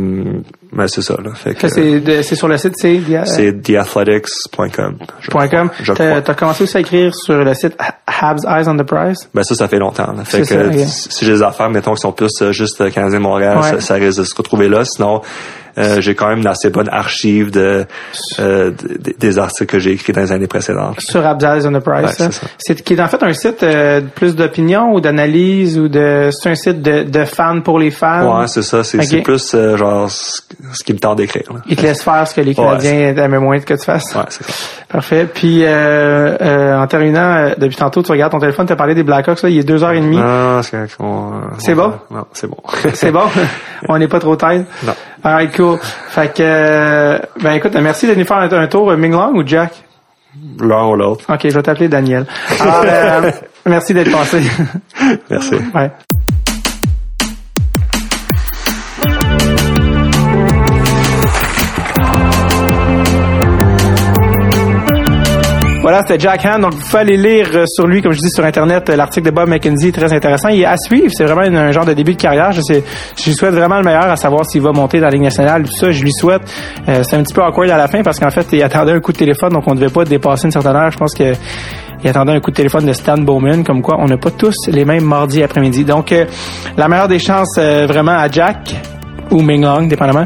mais c'est ça là. Fait que, c'est sur le site, c'est c'est theathletics.com. .com. T'as commencé aussi à écrire sur le site Habs Eyes on the Prize? Ben ça, ça fait longtemps. Là. Fait que ça, si j'ai des affaires, mettons, qui sont plus euh, juste Canadien Montréal, Ouais. ça, ça risque de se retrouver là. Sinon, euh, j'ai quand même une assez bonne archive de, euh, de- des articles que j'ai écrits dans les années précédentes. Sur. Ouais, ça. c'est qui est en fait un site euh, plus d'opinion ou d'analyse ou de c'est un site de, de fans pour les fans. Ouais, c'est ça. C'est Ok. c'est plus euh, genre ce, ce qui me tente d'écrire. Ils te laissent faire ce que les Canadiens aimaient moins que tu fasses. Ouais, c'est ça. Parfait. Puis euh, euh, en terminant, depuis tantôt, tu regardes ton téléphone, tu as parlé des Blackhawks, là, il est deux heures et demie. Non, c'est bon? Non, c'est bon. *laughs* C'est bon? *laughs* On n'est pas trop tard? Non. Alright, cool. Fait que, euh, ben écoute, merci d'être venu faire un, un tour. euh, Ming Long ou Jack? L'un ou l'autre. Ok, je vais t'appeler Daniel. Alors, euh, *laughs* merci d'être passé. Merci. ouais. Voilà, c'était Jack Hand. Donc, vous pouvez aller lire euh, sur lui, comme je dis sur Internet, euh, l'article de Bob McKenzie, très intéressant. Il est à suivre. C'est vraiment un genre de début de carrière. Je, sais, je lui souhaite vraiment le meilleur à savoir s'il va monter dans la Ligue nationale. Tout ça, je lui souhaite. Euh, c'est un petit peu awkward à la fin parce qu'en fait, il attendait un coup de téléphone, donc on ne devait pas dépasser une certaine heure. Je pense que il attendait un coup de téléphone de Stan Bowman, comme quoi on n'a pas tous les mêmes mardis après-midi. Donc, euh, la meilleure des chances euh, vraiment à Jack ou Ming Hong, dépendamment,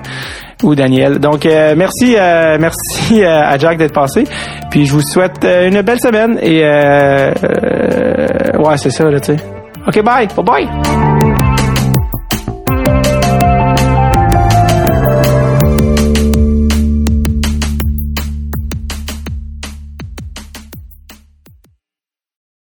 ou Daniel. Donc, euh, merci, euh, merci euh, à Jack d'être passé. Puis, je vous souhaite euh, une belle semaine. Et, euh, ouais, c'est ça, là, tu sais. OK, bye. Bye-bye.